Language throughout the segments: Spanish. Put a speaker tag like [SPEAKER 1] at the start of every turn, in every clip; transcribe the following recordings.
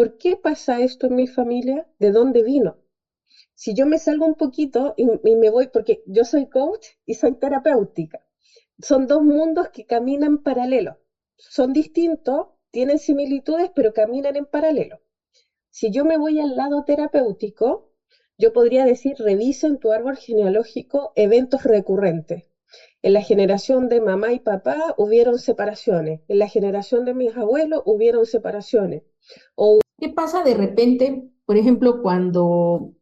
[SPEAKER 1] ¿por qué pasa esto en mi familia? ¿De dónde vino? Si yo me salgo un poquito y, me voy, porque yo soy coach y soy terapéutica, son dos mundos que caminan paralelo. Son distintos, tienen similitudes, pero caminan en paralelo. Si yo me voy al lado terapéutico, yo podría decir, revisa en tu árbol genealógico eventos recurrentes. En la generación de mamá y papá hubieron separaciones. En la generación de mis abuelos hubieron separaciones.
[SPEAKER 2] ¿Qué pasa de repente, por ejemplo, cuando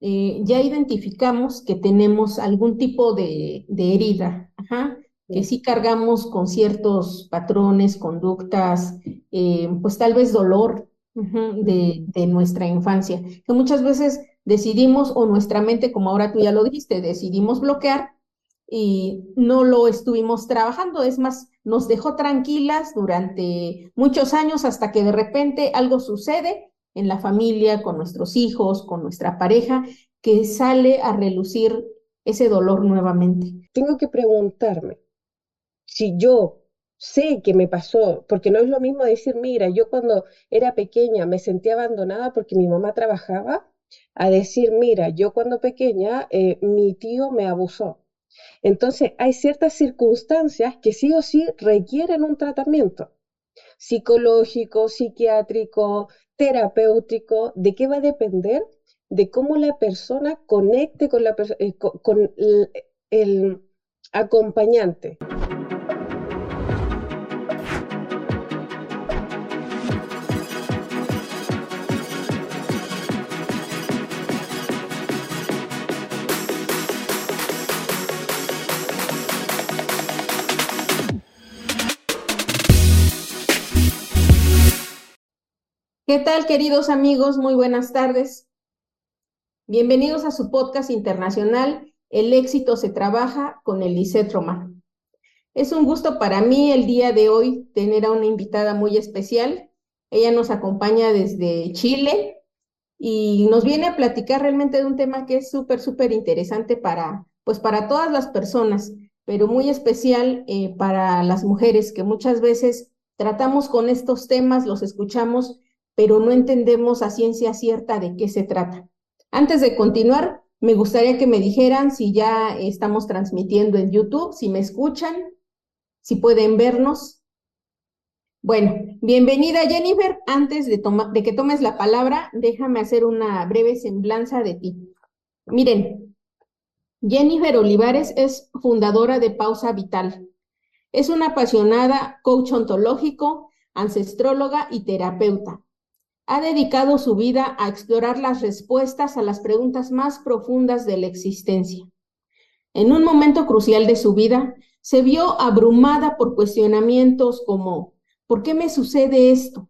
[SPEAKER 2] eh, ya identificamos que tenemos algún tipo de, herida, que sí. cargamos con ciertos patrones, conductas, eh, pues tal vez dolor de, de, nuestra infancia, que muchas veces decidimos, o nuestra mente, como ahora tú ya lo dijiste, decidimos bloquear y no lo estuvimos trabajando, es más, nos dejó tranquilas durante muchos años hasta que de repente algo sucede en la familia, con nuestros hijos, con nuestra pareja, que sale a relucir ese dolor nuevamente.
[SPEAKER 1] Tengo que preguntarme si yo sé que me pasó, porque no es lo mismo decir, mira, yo cuando era pequeña me sentí abandonada porque mi mamá trabajaba, a decir, mira, yo cuando pequeña eh, mi tío me abusó. Entonces, hay ciertas circunstancias que sí o sí requieren un tratamiento psicológico, psiquiátrico, terapéutico. ¿De qué va a depender? De cómo la persona conecte con, la, eh, con el acompañante.
[SPEAKER 2] ¿Qué tal, queridos amigos? Muy buenas tardes. Bienvenidos a su podcast internacional El éxito se trabaja con Eliseth Romar. Es un gusto para mí el día de hoy tener a una invitada muy especial. Ella nos acompaña desde Chile y nos viene a platicar realmente de un tema que es súper, súper interesante para, pues para todas las personas, pero muy especial eh, para las mujeres que muchas veces tratamos con estos temas, los escuchamos pero no entendemos a ciencia cierta de qué se trata. Antes de continuar, me gustaría que me dijeran si ya estamos transmitiendo en YouTube, si me escuchan, si pueden vernos. Bueno, bienvenida Jennifer. Antes de, que tomes la palabra, déjame hacer una breve semblanza de ti. Miren, Jennifer Olivares es fundadora de Pausa Vital. Es una apasionada coach ontológico, ancestróloga y terapeuta ha dedicado su vida a explorar las respuestas a las preguntas más profundas de la existencia. En un momento crucial de su vida, se vio abrumada por cuestionamientos como, ¿por qué me sucede esto?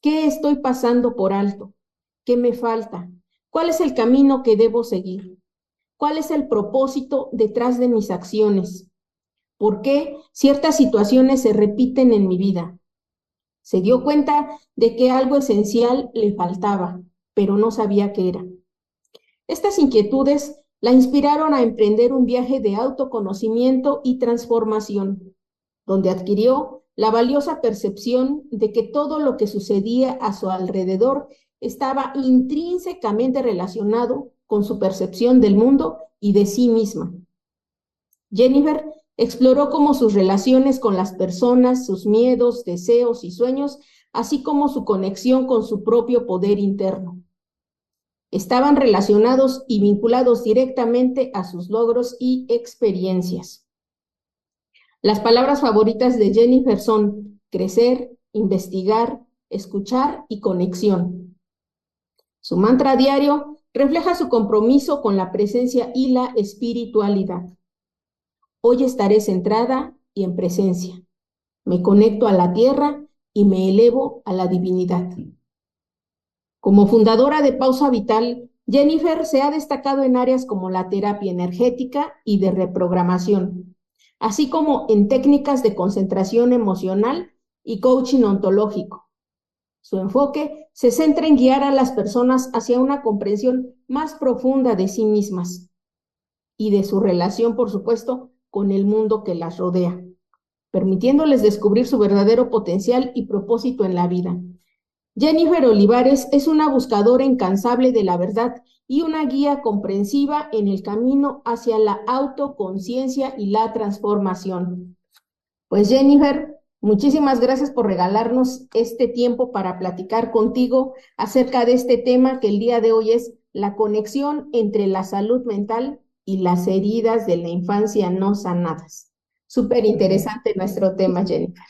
[SPEAKER 2] ¿Qué estoy pasando por alto? ¿Qué me falta? ¿Cuál es el camino que debo seguir? ¿Cuál es el propósito detrás de mis acciones? ¿Por qué ciertas situaciones se repiten en mi vida? Se dio cuenta de que algo esencial le faltaba, pero no sabía qué era. Estas inquietudes la inspiraron a emprender un viaje de autoconocimiento y transformación, donde adquirió la valiosa percepción de que todo lo que sucedía a su alrededor estaba intrínsecamente relacionado con su percepción del mundo y de sí misma. Jennifer Exploró cómo sus relaciones con las personas, sus miedos, deseos y sueños, así como su conexión con su propio poder interno. Estaban relacionados y vinculados directamente a sus logros y experiencias. Las palabras favoritas de Jennifer son crecer, investigar, escuchar y conexión. Su mantra diario refleja su compromiso con la presencia y la espiritualidad. Hoy estaré centrada y en presencia. Me conecto a la tierra y me elevo a la divinidad. Como fundadora de Pausa Vital, Jennifer se ha destacado en áreas como la terapia energética y de reprogramación, así como en técnicas de concentración emocional y coaching ontológico. Su enfoque se centra en guiar a las personas hacia una comprensión más profunda de sí mismas y de su relación, por supuesto, con el mundo que las rodea, permitiéndoles descubrir su verdadero potencial y propósito en la vida. Jennifer Olivares es una buscadora incansable de la verdad y una guía comprensiva en el camino hacia la autoconciencia y la transformación. Pues Jennifer, muchísimas gracias por regalarnos este tiempo para platicar contigo acerca de este tema que el día de hoy es la conexión entre la salud mental y las heridas de la infancia no sanadas. Súper interesante nuestro tema, Jennifer.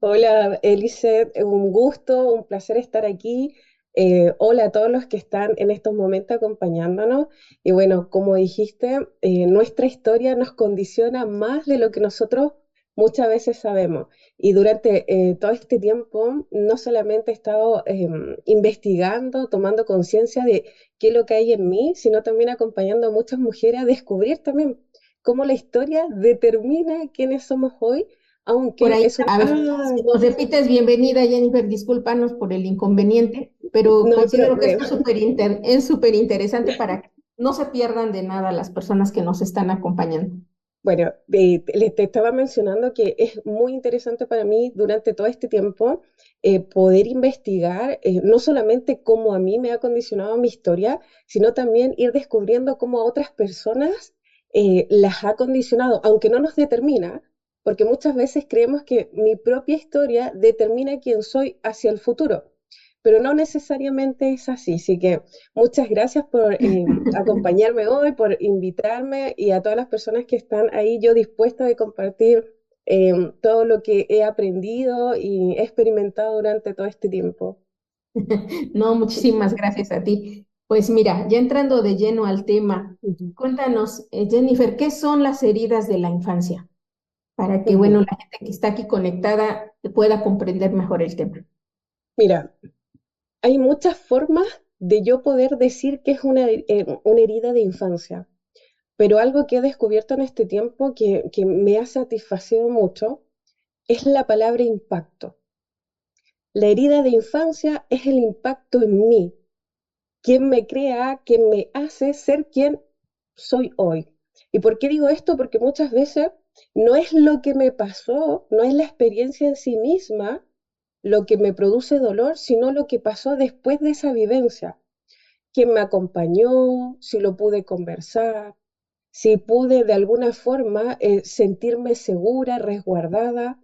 [SPEAKER 1] Hola, Elise, un gusto, un placer estar aquí. Eh, hola a todos los que están en estos momentos acompañándonos. Y bueno, como dijiste, eh, nuestra historia nos condiciona más de lo que nosotros muchas veces sabemos. Y durante eh, todo este tiempo, no solamente he estado em, investigando, tomando conciencia de qué es lo que hay en mí, sino también acompañando a muchas mujeres a descubrir también cómo la historia determina quiénes somos hoy aunque
[SPEAKER 2] a ver, si nos repites, bienvenida Jennifer, discúlpanos por el inconveniente, pero considero que esto es súper interesante para que no se pierdan de nada las personas que nos están acompañando.
[SPEAKER 1] Bueno, te estaba mencionando que es muy interesante para mí durante todo este tiempo eh, poder investigar eh, no solamente cómo a mí me ha condicionado mi historia, sino también ir descubriendo cómo a otras personas eh, las ha condicionado, aunque no nos determina, porque muchas veces creemos que mi propia historia determina quién soy hacia el futuro, pero no necesariamente es así. Así que muchas gracias por eh, acompañarme hoy, por invitarme y a todas las personas que están ahí, yo dispuesta de compartir em, todo lo que he aprendido y he experimentado durante todo este tiempo.
[SPEAKER 2] No, muchísimas gracias a ti. Pues mira, ya entrando de lleno al tema, cuéntanos, eh, Jennifer, ¿qué son las heridas de la infancia? para que, bueno, la gente que está aquí conectada pueda comprender mejor el tema.
[SPEAKER 1] Mira, hay muchas formas de yo poder decir que es una, eh, una herida de infancia, pero algo que he descubierto en este tiempo que, que me ha satisfacido mucho es la palabra impacto. La herida de infancia es el impacto en mí, quien me crea, quien me hace ser quien soy hoy. ¿Y por qué digo esto? Porque muchas veces no es lo que me pasó, no es la experiencia en sí misma lo que me produce dolor, sino lo que pasó después de esa vivencia. Quién me acompañó, si lo pude conversar, si pude de alguna forma eh, sentirme segura, resguardada.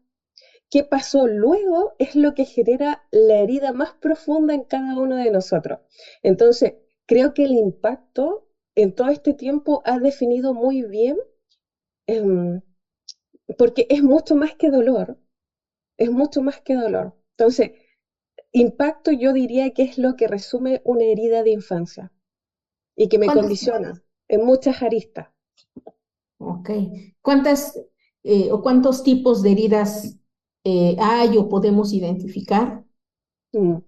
[SPEAKER 1] ¿Qué pasó luego? Es lo que genera la herida más profunda en cada uno de nosotros. Entonces, creo que el impacto en todo este tiempo ha definido muy bien em, porque es mucho más que dolor, es mucho más que dolor. Entonces, impacto yo diría que es lo que resume una herida de infancia y que me condiciona en muchas aristas.
[SPEAKER 2] Ok. ¿Cuántas eh, o cuántos tipos de heridas eh, hay o podemos identificar?
[SPEAKER 1] Mm,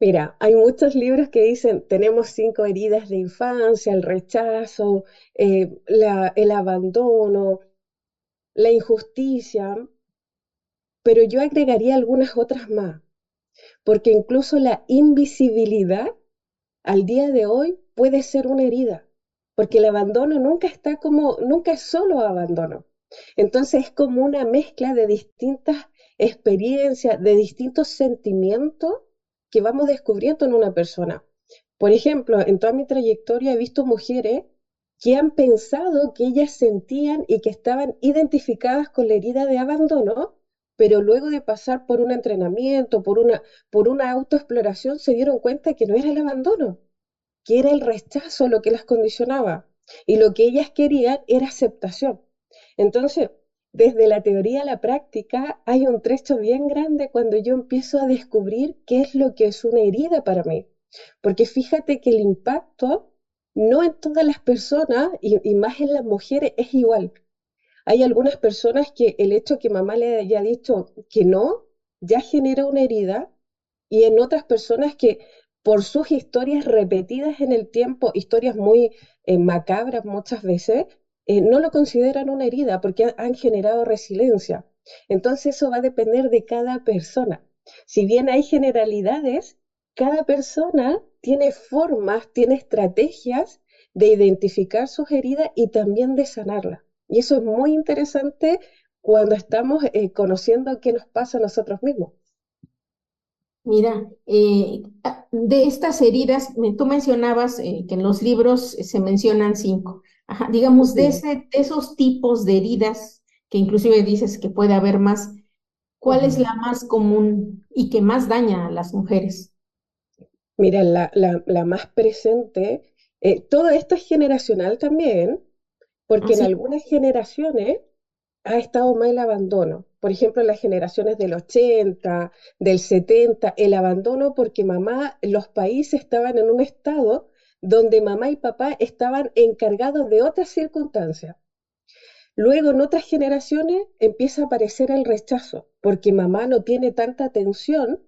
[SPEAKER 1] mira, hay muchos libros que dicen, tenemos cinco heridas de infancia, el rechazo, eh, el abandono, la injusticia, pero yo agregaría algunas otras más, porque incluso la invisibilidad al día de hoy puede ser una herida, porque el abandono nunca está como, nunca es solo abandono. Entonces es como una mezcla de distintas experiencias, de distintos sentimientos que vamos descubriendo en una persona. Por ejemplo, en toda mi trayectoria he visto mujeres que han pensado que ellas sentían y que estaban identificadas con la herida de abandono, pero luego de pasar por un entrenamiento, por una, por una autoexploración, se dieron cuenta que no era el abandono, que era el rechazo lo que las condicionaba. Y lo que ellas querían era aceptación. Entonces, desde la teoría a la práctica hay un trecho bien grande cuando yo empiezo a descubrir qué es lo que es una herida para mí. Porque fíjate que el impacto no en todas las personas y, más en las mujeres es igual. Hay algunas personas que el hecho que mamá le haya dicho que no ya genera una herida y en otras personas que por sus historias repetidas en el tiempo, historias muy eh, macabras muchas veces, eh, no lo consideran una herida porque han generado resiliencia. Entonces eso va a depender de cada persona. Si bien hay generalidades, cada persona tiene formas, tiene estrategias de identificar sus heridas y también de sanarlas. Y eso es muy interesante cuando estamos eh, conociendo qué nos pasa a nosotros mismos.
[SPEAKER 2] Mira, eh, ah, de estas heridas, tú mencionabas eh, que en los libros se mencionan cinco. Ajá, digamos, de, ese, de esos tipos de heridas, que inclusive dices que puede haber más, ¿cuál es la más común y que más daña a las mujeres?
[SPEAKER 1] Mira, la, la, más presente, eh, todo esto es generacional también, porque en ¿Ah, algunas generaciones ha estado más el abandono. Por ejemplo, en las generaciones del 80, del 70, el abandono porque mamá, los países estaban en un estado donde mamá y papá estaban encargados de otras circunstancias. Luego, en otras generaciones, empieza a aparecer el rechazo, porque mamá no tiene tanta atención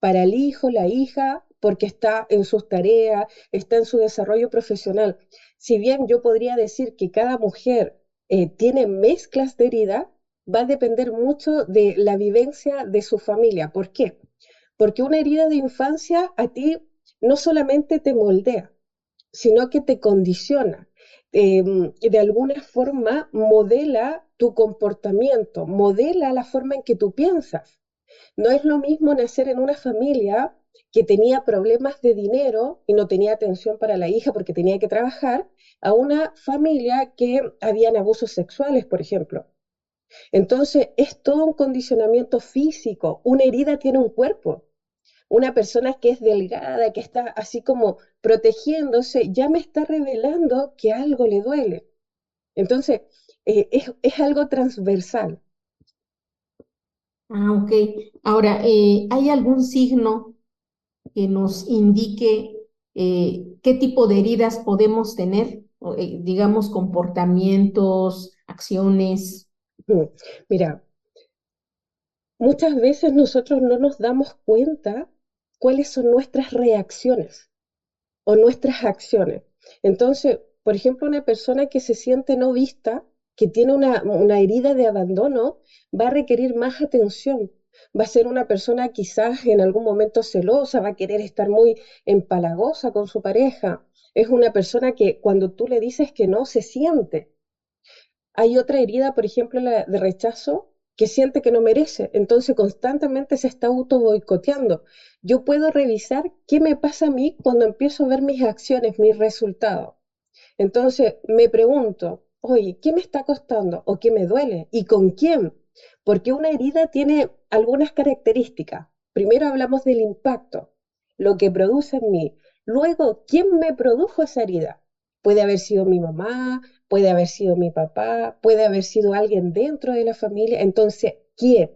[SPEAKER 1] para el hijo, la hija, porque está en sus tareas, está en su desarrollo profesional. Si bien yo podría decir que cada mujer eh, tiene mezclas de herida, va a depender mucho de la vivencia de su familia. ¿Por qué? Porque una herida de infancia a ti no solamente te moldea, sino que te condiciona. Em, de alguna forma modela tu comportamiento, modela la forma en que tú piensas. No es lo mismo nacer en una familia que tenía problemas de dinero y no tenía atención para la hija porque tenía que trabajar, a una familia que habían abusos sexuales, por ejemplo. Entonces, es todo un condicionamiento físico. Una herida tiene un cuerpo. Una persona que es delgada, que está así como protegiéndose, ya me está revelando que algo le duele. Entonces, eh, es, algo transversal.
[SPEAKER 2] Ah, ok. Ahora, eh, ¿hay algún signo que nos indique eh, qué tipo de heridas podemos tener? Eh, digamos, comportamientos, acciones?
[SPEAKER 1] Mira, muchas veces nosotros no nos damos cuenta cuáles son nuestras reacciones o nuestras acciones. Entonces, por ejemplo, una persona que se siente no vista, que tiene una, una herida de abandono, va a requerir más atención, va a ser una persona quizás en algún momento celosa, va a querer estar muy empalagosa con su pareja, es una persona que cuando tú le dices que no, se siente. Hay otra herida, por ejemplo, la de rechazo, que siente que no merece, entonces constantemente se está auto boicoteando. Yo puedo revisar qué me pasa a mí cuando empiezo a ver mis acciones, mis resultados. Entonces me pregunto, oye, ¿qué me está costando o qué me duele? ¿Y con quién? Porque una herida tiene algunas características. Primero hablamos del impacto, lo que produce en mí. Luego, ¿quién me produjo esa herida? Puede haber sido mi mamá, puede haber sido mi papá, puede haber sido alguien dentro de la familia. Entonces, ¿quién?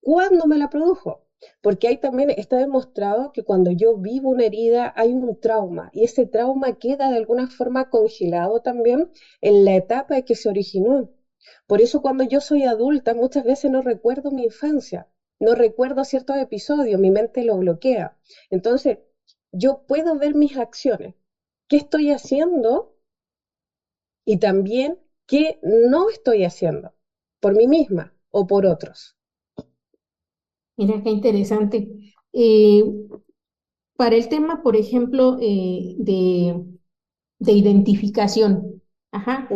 [SPEAKER 1] ¿Cuándo me la produjo? Porque ahí también está demostrado que cuando yo vivo una herida hay un trauma y ese trauma queda de alguna forma congelado también en la etapa en que se originó. Por eso cuando yo soy adulta muchas veces no recuerdo mi infancia, no recuerdo ciertos episodios, mi mente lo bloquea. Entonces, yo puedo ver mis acciones, qué estoy haciendo y también qué no estoy haciendo por mí misma o por otros.
[SPEAKER 2] Mira, qué interesante. Eh, para el tema, por ejemplo, eh, de, de, identificación, ajá,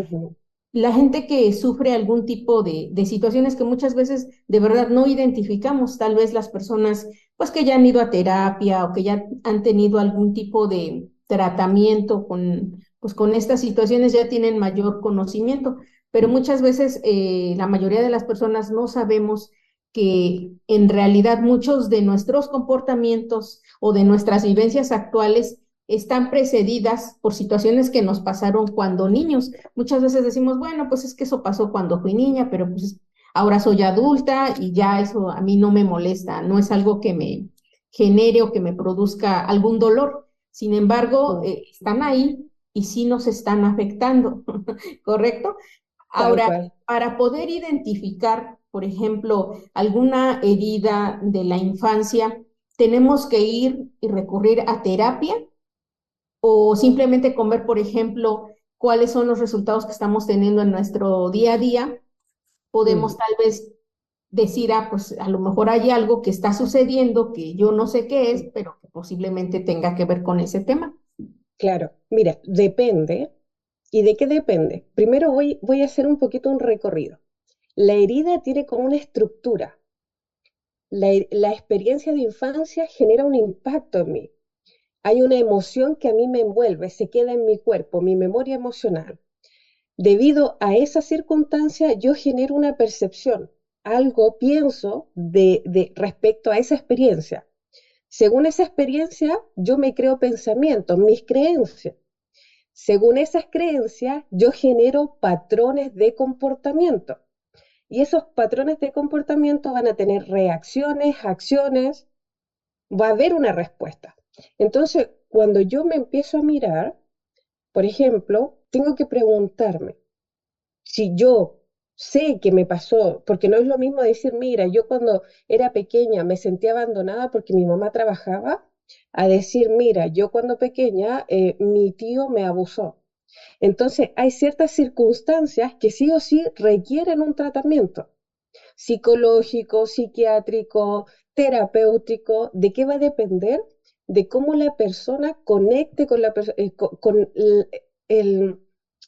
[SPEAKER 2] la gente que sufre algún tipo de, situaciones que muchas veces de verdad no identificamos, tal vez las personas pues que ya han ido a terapia o que ya han tenido algún tipo de tratamiento con, pues, con estas situaciones ya tienen mayor conocimiento, pero muchas veces eh, la mayoría de las personas no sabemos que en realidad muchos de nuestros comportamientos o de nuestras vivencias actuales están precedidas por situaciones que nos pasaron cuando niños. Muchas veces decimos, bueno, pues es que eso pasó cuando fui niña, pero pues ahora soy adulta y ya eso a mí no me molesta, no es algo que me genere o que me produzca algún dolor. Sin embargo, eh, están ahí y sí nos están afectando, ¿correcto? Ahora, para poder identificar, por ejemplo, alguna herida de la infancia, tenemos que ir y recurrir a terapia o simplemente comer, por ejemplo, cuáles son los resultados que estamos teniendo en nuestro día a día, podemos mm. tal vez decir, ah, pues a lo mejor hay algo que está sucediendo que yo no sé qué es, pero que posiblemente tenga que ver con ese tema.
[SPEAKER 1] Claro, mira, depende. ¿Y de qué depende? Primero voy, voy a hacer un poquito un recorrido. La herida tiene como una estructura. la, experiencia de infancia genera un impacto en mí. Hay una emoción que a mí me envuelve, se queda en mi cuerpo, mi memoria emocional. Debido a esa circunstancia, yo genero una percepción, algo pienso de, de respecto a esa experiencia. Según esa experiencia, yo me creo pensamientos, mis creencias. Según esas creencias, yo genero patrones de comportamiento. Y esos patrones de comportamiento van a tener reacciones, acciones, va a haber una respuesta. Entonces, cuando yo me empiezo a mirar, por ejemplo, tengo que preguntarme si yo sé que me pasó, porque no es lo mismo decir, mira, yo cuando era pequeña me sentía abandonada porque mi mamá trabajaba, a decir, mira, yo cuando pequeña eh, mi tío me abusó. Entonces, hay ciertas circunstancias que sí o sí requieren un tratamiento psicológico, psiquiátrico, terapéutico. ¿De qué va a depender? De cómo la persona conecte con, la, eh, el,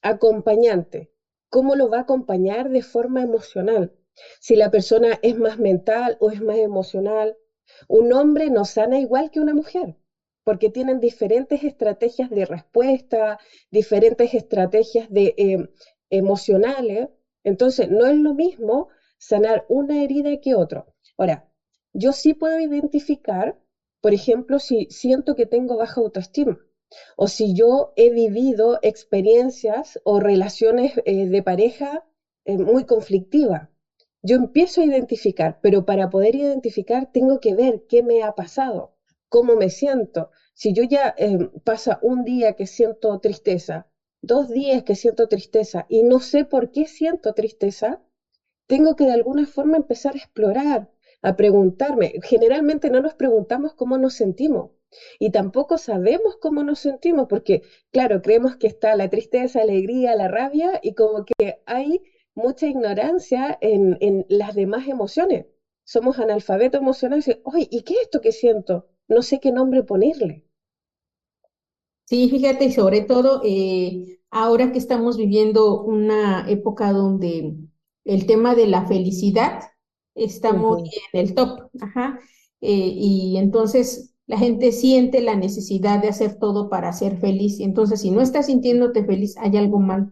[SPEAKER 1] acompañante, cómo lo va a acompañar de forma emocional. Si la persona es más mental o es más emocional, un hombre no sana igual que una mujer porque tienen diferentes estrategias de respuesta, diferentes estrategias de, eh, emocionales. Entonces, no es lo mismo sanar una herida que otra. Ahora, yo sí puedo identificar, por ejemplo, si siento que tengo baja autoestima o si yo he vivido experiencias o relaciones eh, de pareja eh, muy conflictivas. Yo empiezo a identificar, pero para poder identificar tengo que ver qué me ha pasado cómo me siento. Si yo ya eh, pasa un día que siento tristeza, dos días que siento tristeza y no sé por qué siento tristeza, tengo que de alguna forma empezar a explorar, a preguntarme. Generalmente no nos preguntamos cómo nos sentimos y tampoco sabemos cómo nos sentimos porque, claro, creemos que está la tristeza, la alegría, la rabia y como que hay mucha ignorancia en, en las demás emociones. Somos analfabetos emocionales y, oye, ¿y qué es esto que siento? no sé qué nombre ponerle.
[SPEAKER 2] Sí, fíjate, y sobre todo eh, ahora que estamos viviendo una época donde el tema de la felicidad está muy en el top, ajá, eh, y entonces la gente siente la necesidad de hacer todo para ser feliz, y entonces si no estás sintiéndote feliz, hay algo mal.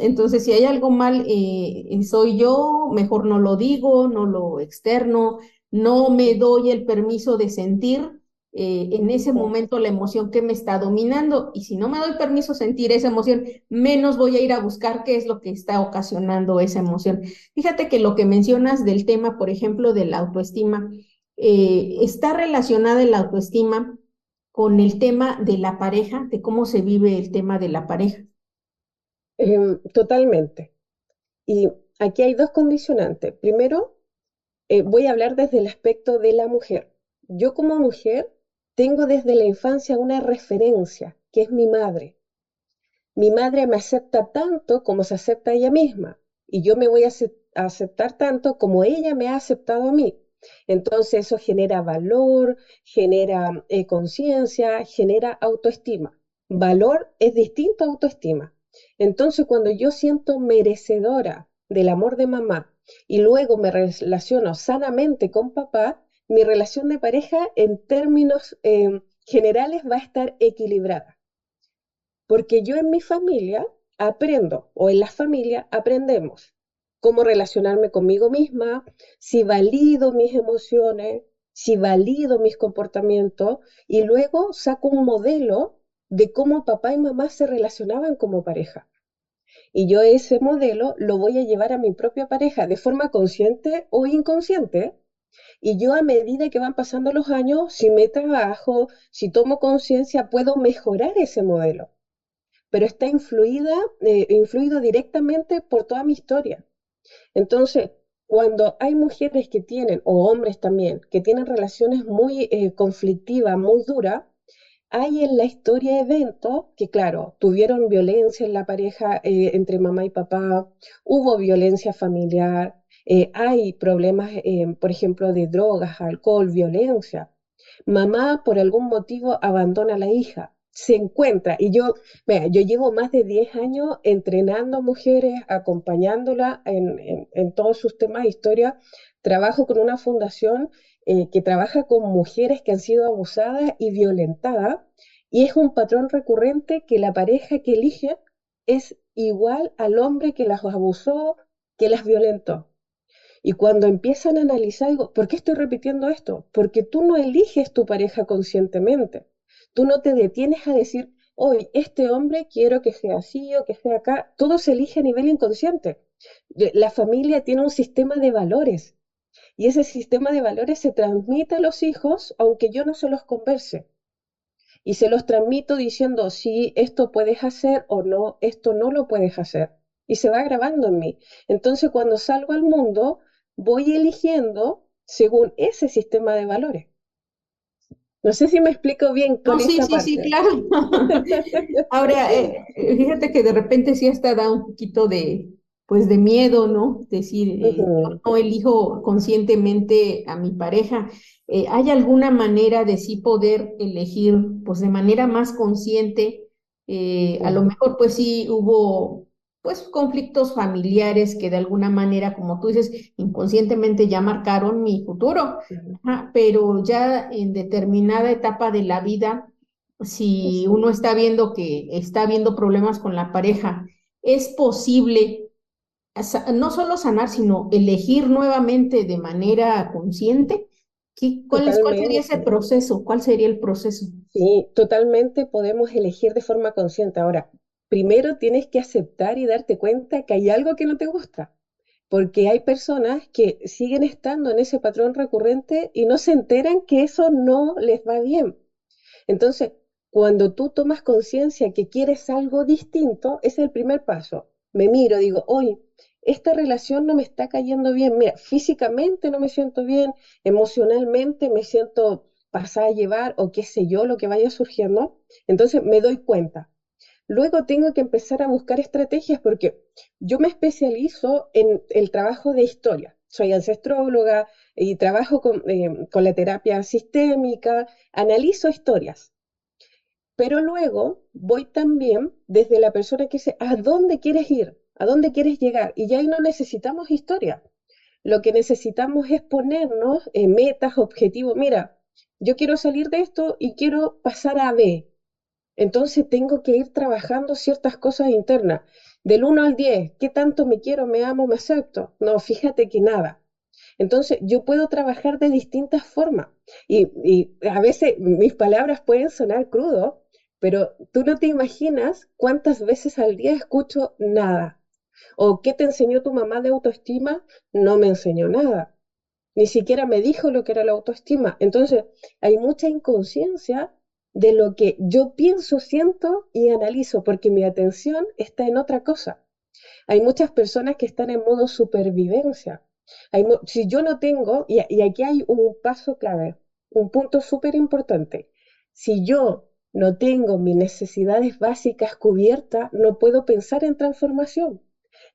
[SPEAKER 2] Entonces, si hay algo mal, eh, soy yo, mejor no lo digo, no lo externo, no me doy el permiso de sentir eh, en ese momento la emoción que me está dominando. Y si no me doy permiso sentir esa emoción, menos voy a ir a buscar qué es lo que está ocasionando esa emoción. Fíjate que lo que mencionas del tema, por ejemplo, de la autoestima, eh, está relacionada la autoestima con el tema de la pareja, de cómo se vive el tema de la pareja.
[SPEAKER 1] Em, totalmente. Y aquí hay dos condicionantes. Primero, eh, voy a hablar desde el aspecto de la mujer. Yo como mujer tengo desde la infancia una referencia, que es mi madre. Mi madre me acepta tanto como se acepta ella misma, y yo me voy a aceptar tanto como ella me ha aceptado a mí. Entonces eso genera valor, genera eh, conciencia, genera autoestima. Valor es distinto a autoestima. Entonces cuando yo siento merecedora del amor de mamá, y luego me relaciono sanamente con papá, mi relación de pareja en términos em, generales va a estar equilibrada. Porque yo en mi familia aprendo, o en la familia aprendemos cómo relacionarme conmigo misma, si valido mis emociones, si valido mis comportamientos, y luego saco un modelo de cómo papá y mamá se relacionaban como pareja. Y yo ese modelo lo voy a llevar a mi propia pareja de forma consciente o inconsciente. Y yo a medida que van pasando los años, si me trabajo, si tomo conciencia, puedo mejorar ese modelo. Pero está influida, eh, influido directamente por toda mi historia. Entonces, cuando hay mujeres que tienen, o hombres también, que tienen relaciones muy eh, conflictivas, muy duras, hay en la historia eventos que, claro, tuvieron violencia en la pareja eh, entre mamá y papá, hubo violencia familiar, eh, hay problemas, eh, por ejemplo, de drogas, alcohol, violencia. Mamá, por algún motivo, abandona a la hija. se encuentra. Y yo, vea, yo llevo más de 10 años entrenando mujeres, acompañándolas en, en, todos sus temas de historia. Trabajo con una fundación eh, que trabaja con mujeres que han sido abusadas y violentadas. Y es un patrón recurrente que la pareja que elige es igual al hombre que las abusó, que las violentó. Y cuando empiezan a analizar, digo, ¿por qué estoy repitiendo esto? Porque tú no eliges tu pareja conscientemente. Tú no te detienes a decir, hoy este hombre quiero que sea así o que sea acá. Todo se elige a nivel inconsciente. La familia tiene un sistema de valores y ese sistema de valores se transmite a los hijos aunque yo no se los converse. Y se los transmito diciendo, sí, esto puedes hacer o no, esto no lo puedes hacer. Y se va grabando en mí. Entonces cuando salgo al mundo, voy eligiendo según ese sistema de valores. No sé si me explico bien con
[SPEAKER 2] no, sí, sí, sí, claro. Ahora, eh, fíjate que de repente sí hasta da un poquito de, pues de miedo, ¿no? Decir, eh, no elijo conscientemente a mi pareja. Eh, ¿Hay alguna manera de sí poder elegir, pues de manera más consciente? a lo mejor, pues sí hubo pues conflictos familiares que de alguna manera, como tú dices, inconscientemente ya marcaron mi futuro, pero ya en determinada etapa de la vida, si uno está viendo que está viendo problemas con la pareja, es posible no solo sanar, sino elegir nuevamente de manera consciente. ¿Cuál, es, ¿Cuál sería ese proceso? ¿Cuál sería el proceso?
[SPEAKER 1] Sí, totalmente podemos elegir de forma consciente. Ahora, primero tienes que aceptar y darte cuenta que hay algo que no te gusta, porque hay personas que siguen estando en ese patrón recurrente y no se enteran que eso no les va bien. Entonces, cuando tú tomas conciencia que quieres algo distinto, es el primer paso. Me miro, digo, oye, esta relación no me está cayendo bien. Mira, físicamente no me siento bien, emocionalmente me siento pasada a llevar o qué sé yo, lo que vaya surgiendo. Entonces me doy cuenta. Luego tengo que empezar a buscar estrategias porque yo me especializo en el trabajo de historia. Soy ancestróloga y trabajo con, eh, con la terapia sistémica, analizo historias. Pero luego voy también desde la persona que dice, ¿a dónde quieres ir? ¿A dónde quieres llegar? Y ya ahí no necesitamos historia. Lo que necesitamos es ponernos en metas, objetivos. Mira, yo quiero salir de esto y quiero pasar a B. Entonces tengo que ir trabajando ciertas cosas internas. Del 1 al 10, ¿qué tanto me quiero, me amo, me acepto? No, fíjate que nada. Entonces yo puedo trabajar de distintas formas. Y, a veces mis palabras pueden sonar crudo, pero tú no te imaginas cuántas veces al día escucho nada. ¿O qué te enseñó tu mamá de autoestima? No me enseñó nada. Ni siquiera me dijo lo que era la autoestima. Entonces, hay mucha inconsciencia de lo que yo pienso, siento y analizo, porque mi atención está en otra cosa. Hay muchas personas que están en modo supervivencia. si yo no tengo, y, y aquí hay un paso clave, un punto súper importante, si yo no tengo mis necesidades básicas cubiertas, no puedo pensar en transformación,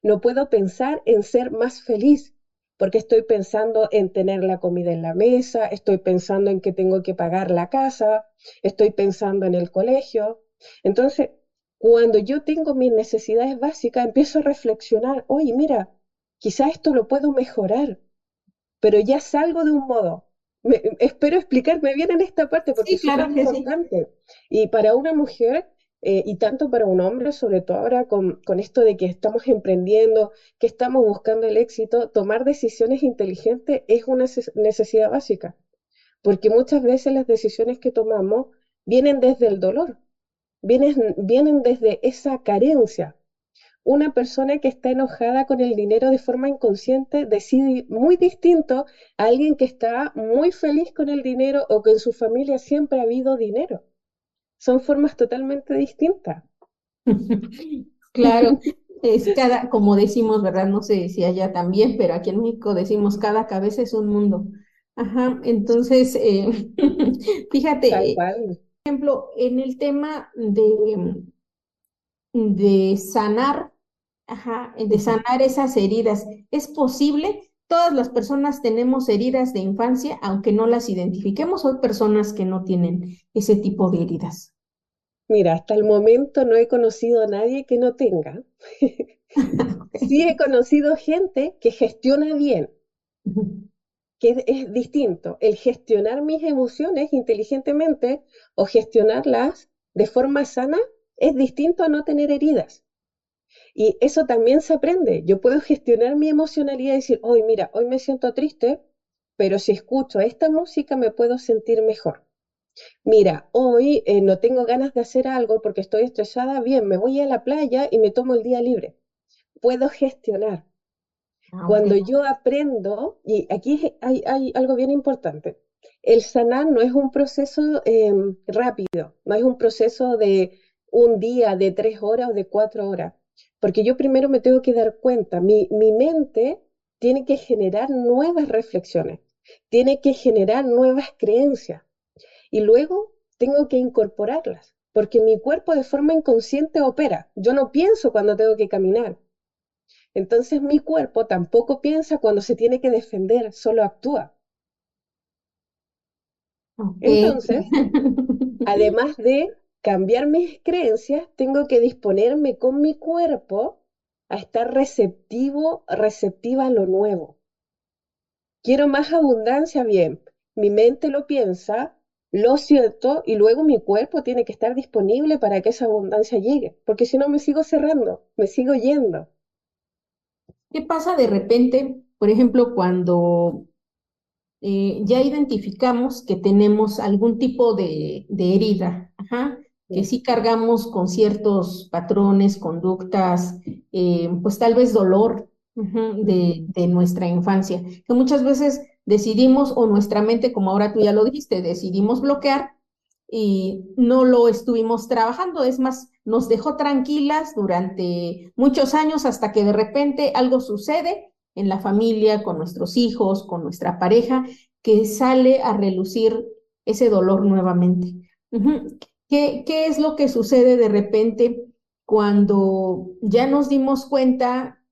[SPEAKER 1] no puedo pensar en ser más feliz, porque estoy pensando en tener la comida en la mesa, estoy pensando en que tengo que pagar la casa, estoy pensando en el colegio. Entonces, cuando yo tengo mis necesidades básicas, empiezo a reflexionar, oye, mira, quizá esto lo puedo mejorar, pero ya salgo de un modo. espero explicarme bien en esta parte porque es importante. Y para una mujer eh, y tanto para un hombre, sobre todo ahora con, con, esto de que estamos emprendiendo, que estamos buscando el éxito, tomar decisiones inteligentes es una necesidad básica, porque muchas veces las decisiones que tomamos vienen desde el dolor, vienen, vienen desde esa carencia. Una persona que está enojada con el dinero de forma inconsciente decide muy distinto a alguien que está muy feliz con el dinero o que en su familia siempre ha habido dinero son formas totalmente distintas.
[SPEAKER 2] claro, es cada, como decimos, ¿verdad? No sé si allá también, pero aquí en México decimos cada cabeza es un mundo. Ajá, entonces, eh, fíjate, por ejemplo, en el tema de, de sanar, ajá, de sanar esas heridas, ¿es posible? Todas las personas tenemos heridas de infancia, aunque no las identifiquemos, hay personas que no tienen ese tipo de heridas.
[SPEAKER 1] Mira, hasta el momento no he conocido a nadie que no tenga. sí he conocido gente que gestiona bien, que es, distinto. El gestionar mis emociones inteligentemente o gestionarlas de forma sana es distinto a no tener heridas. Y eso también se aprende. Yo puedo gestionar mi emocionalidad y decir, hoy mira, hoy me siento triste, pero si escucho esta música me puedo sentir mejor. Mira, hoy eh, no tengo ganas de hacer algo porque estoy estresada, bien, me voy a la playa y me tomo el día libre. Puedo gestionar. Ah, Cuando yo aprendo, y aquí hay, algo bien importante, el sanar no es un proceso em, rápido, no es un proceso de un día, de tres horas o de cuatro horas, porque yo primero me tengo que dar cuenta, mi, mi mente tiene que generar nuevas reflexiones, tiene que generar nuevas creencias y luego tengo que incorporarlas, porque mi cuerpo de forma inconsciente opera. Yo no pienso cuando tengo que caminar, entonces mi cuerpo tampoco piensa cuando se tiene que defender, solo actúa. Entonces, además de cambiar mis creencias, tengo que disponerme con mi cuerpo a estar receptivo, receptiva a lo nuevo. Quiero más abundancia, bien, mi mente lo piensa, lo siento y luego mi cuerpo tiene que estar disponible para que esa abundancia llegue, porque si no me sigo cerrando, me sigo yendo.
[SPEAKER 2] ¿Qué pasa de repente, por ejemplo, cuando eh, ya identificamos que tenemos algún tipo de, herida, que sí. cargamos con ciertos patrones, conductas, eh, pues tal vez dolor de, de, nuestra infancia, que muchas veces decidimos, o nuestra mente, como ahora tú ya lo dijiste, decidimos bloquear y no lo estuvimos trabajando, es más, nos dejó tranquilas durante muchos años hasta que de repente algo sucede en la familia, con nuestros hijos, con nuestra pareja, que sale a relucir ese dolor nuevamente. ¿Qué, ¿Qué es lo que sucede de repente cuando ya nos dimos cuenta,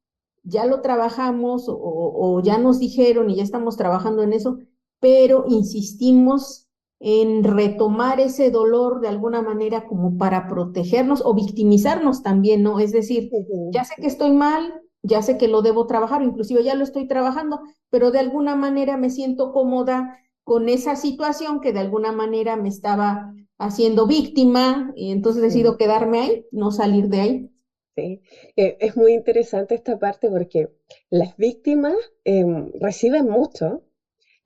[SPEAKER 2] ya lo trabajamos o, o ya nos dijeron y ya estamos trabajando en eso, pero insistimos en retomar ese dolor de alguna manera como para protegernos o victimizarnos también, ¿no? Es decir, ya sé que estoy mal, ya sé que lo debo trabajar, inclusive ya lo estoy trabajando, pero de alguna manera me siento cómoda con esa situación que de alguna manera me estaba haciendo víctima y entonces decido quedarme ahí, no salir de ahí.
[SPEAKER 1] Sí, eh, es muy interesante esta parte porque las víctimas em, reciben mucho,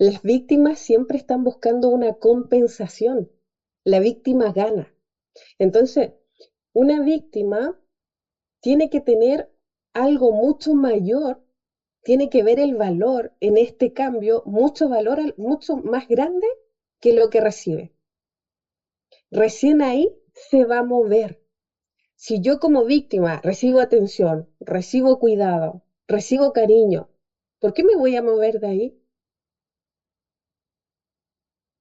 [SPEAKER 1] las víctimas siempre están buscando una compensación. La víctima gana. Entonces, una víctima tiene que tener algo mucho mayor, tiene que ver el valor en este cambio, mucho valor, mucho más grande que lo que recibe. Recién ahí se va a mover. Si yo como víctima recibo atención, recibo cuidado, recibo cariño, ¿por qué me voy a mover de ahí?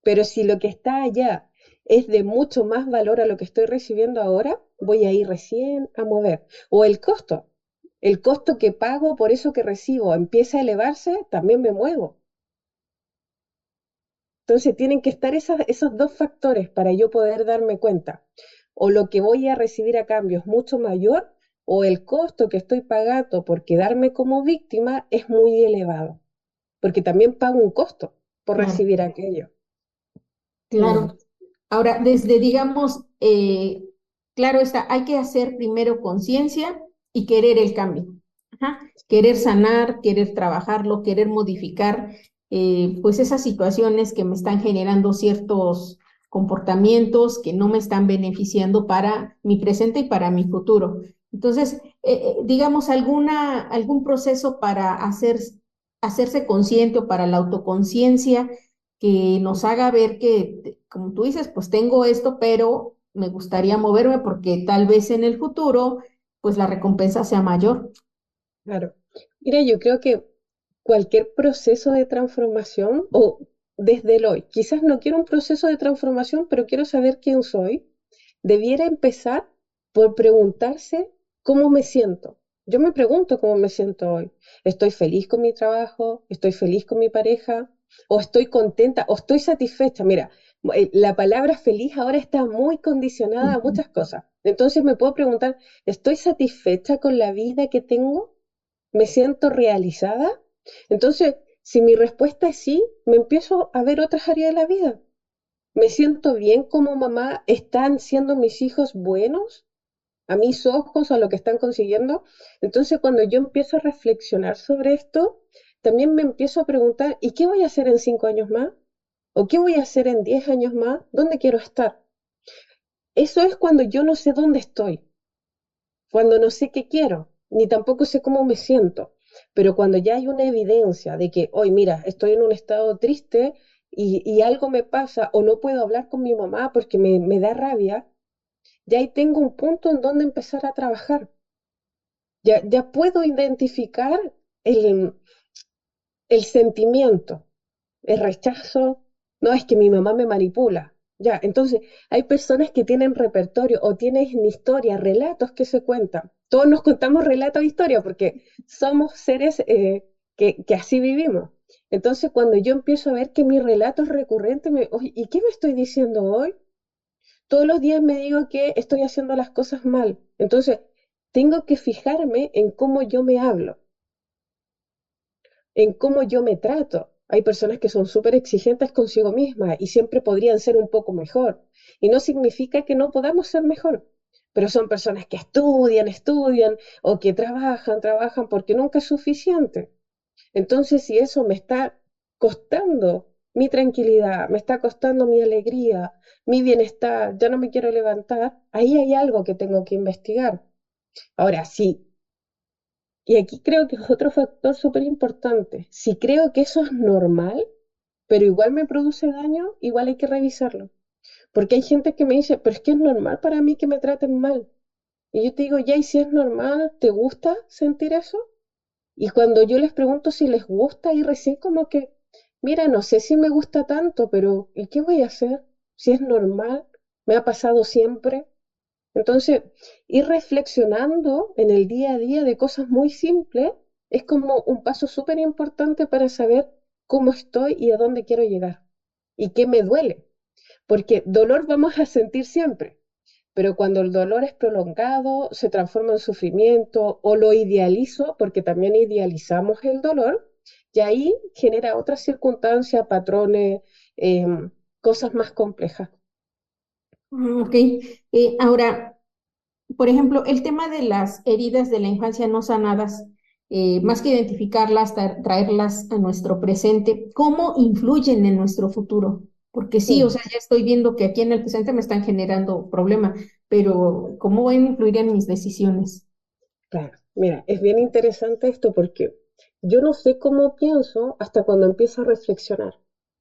[SPEAKER 1] Pero si lo que está allá es de mucho más valor a lo que estoy recibiendo ahora, voy a ir recién a mover. O el costo, el costo que pago por eso que recibo empieza a elevarse, también me muevo. Entonces tienen que estar esos dos factores para yo poder darme cuenta. O lo que voy a recibir a cambio es mucho mayor o el costo que estoy pagando por quedarme como víctima es muy elevado. Porque también pago un costo por recibir aquello.
[SPEAKER 2] Claro. Ahora, desde, digamos, eh, claro está, hay que hacer primero conciencia y querer el cambio. Querer sanar, querer trabajarlo, querer modificar, eh, pues esas situaciones que me están generando ciertos comportamientos que no me están beneficiando para mi presente y para mi futuro. Entonces, eh, digamos, alguna, algún proceso para hacer, hacerse consciente o para la autoconciencia que nos haga ver que, como tú dices, pues tengo esto, pero me gustaría moverme porque tal vez en el futuro, pues la recompensa sea mayor.
[SPEAKER 1] Claro. Mira, yo creo que cualquier proceso de transformación, o desde el hoy, quizás no quiero un proceso de transformación, pero quiero saber quién soy, debiera empezar por preguntarse cómo me siento. Yo me pregunto cómo me siento hoy. ¿Estoy feliz con mi trabajo? ¿Estoy feliz con mi pareja? O estoy contenta, o estoy satisfecha. Mira, eh, la palabra feliz ahora está muy condicionada a muchas cosas. Entonces me puedo preguntar, ¿estoy satisfecha con la vida que tengo? ¿Me siento realizada? Entonces, si mi respuesta es sí, me empiezo a ver otras áreas de la vida. ¿Me siento bien como mamá? ¿Están siendo mis hijos buenos? a mis ojos, a lo que están consiguiendo. Entonces, cuando yo empiezo a reflexionar sobre esto, también me empiezo a preguntar, ¿y qué voy a hacer en cinco años más? ¿O qué voy a hacer en diez años más? ¿Dónde quiero estar? Eso es cuando yo no sé dónde estoy, cuando no sé qué quiero, ni tampoco sé cómo me siento. Pero cuando ya hay una evidencia de que, hoy mira, estoy en un estado triste y, algo me pasa o no puedo hablar con mi mamá porque me, me da rabia, ya ahí tengo un punto en donde empezar a trabajar. Ya, ya puedo identificar el, el sentimiento, el rechazo, no es que mi mamá me manipula. Ya, entonces hay personas que tienen repertorio o tienen historia, relatos que se cuentan. Todos nos contamos relatos de historia porque somos seres eh, que, que, así vivimos. Entonces, cuando yo empiezo a ver que mi relato es recurrente, me, ¿y qué me estoy diciendo hoy? todos los días me digo que estoy haciendo las cosas mal. Entonces, tengo que fijarme en cómo yo me hablo, en cómo yo me trato. Hay personas que son súper exigentes consigo mismas y siempre podrían ser un poco mejor. Y no significa que no podamos ser mejor, pero son personas que estudian, estudian o que trabajan, trabajan porque nunca es suficiente. Entonces, si eso me está costando mi tranquilidad, me está costando mi alegría, mi bienestar, ya no me quiero levantar, ahí hay algo que tengo que investigar. Ahora, sí, y aquí creo que es otro factor súper importante, si creo que eso es normal, pero igual me produce daño, igual hay que revisarlo. Porque hay gente que me dice, pero es que es normal para mí que me traten mal. Y yo te digo, ya, y si es normal, ¿te gusta sentir eso? Y cuando yo les pregunto si les gusta, y recién como que mira, no sé si me gusta tanto, pero ¿y qué voy a hacer? Si es normal, me ha pasado siempre. Entonces, ir reflexionando en el día a día de cosas muy simples es como un paso súper importante para saber cómo estoy y a dónde quiero llegar y qué me duele. Porque dolor vamos a sentir siempre, pero cuando el dolor es prolongado, se transforma en sufrimiento o lo idealizo, porque también idealizamos el dolor, y ahí genera otras circunstancias, patrones, em, cosas más complejas.
[SPEAKER 2] Ok. Eh, ahora, por ejemplo, el tema de las heridas de la infancia no sanadas, eh, más que identificarlas, traerlas a nuestro presente, ¿cómo influyen en nuestro futuro? Porque sí, o sea, ya estoy viendo que aquí en el presente me están generando problemas, pero ¿cómo van a influir en mis decisiones?
[SPEAKER 1] Claro, mira, es bien interesante esto porque yo no sé cómo pienso hasta cuando empiezo a reflexionar.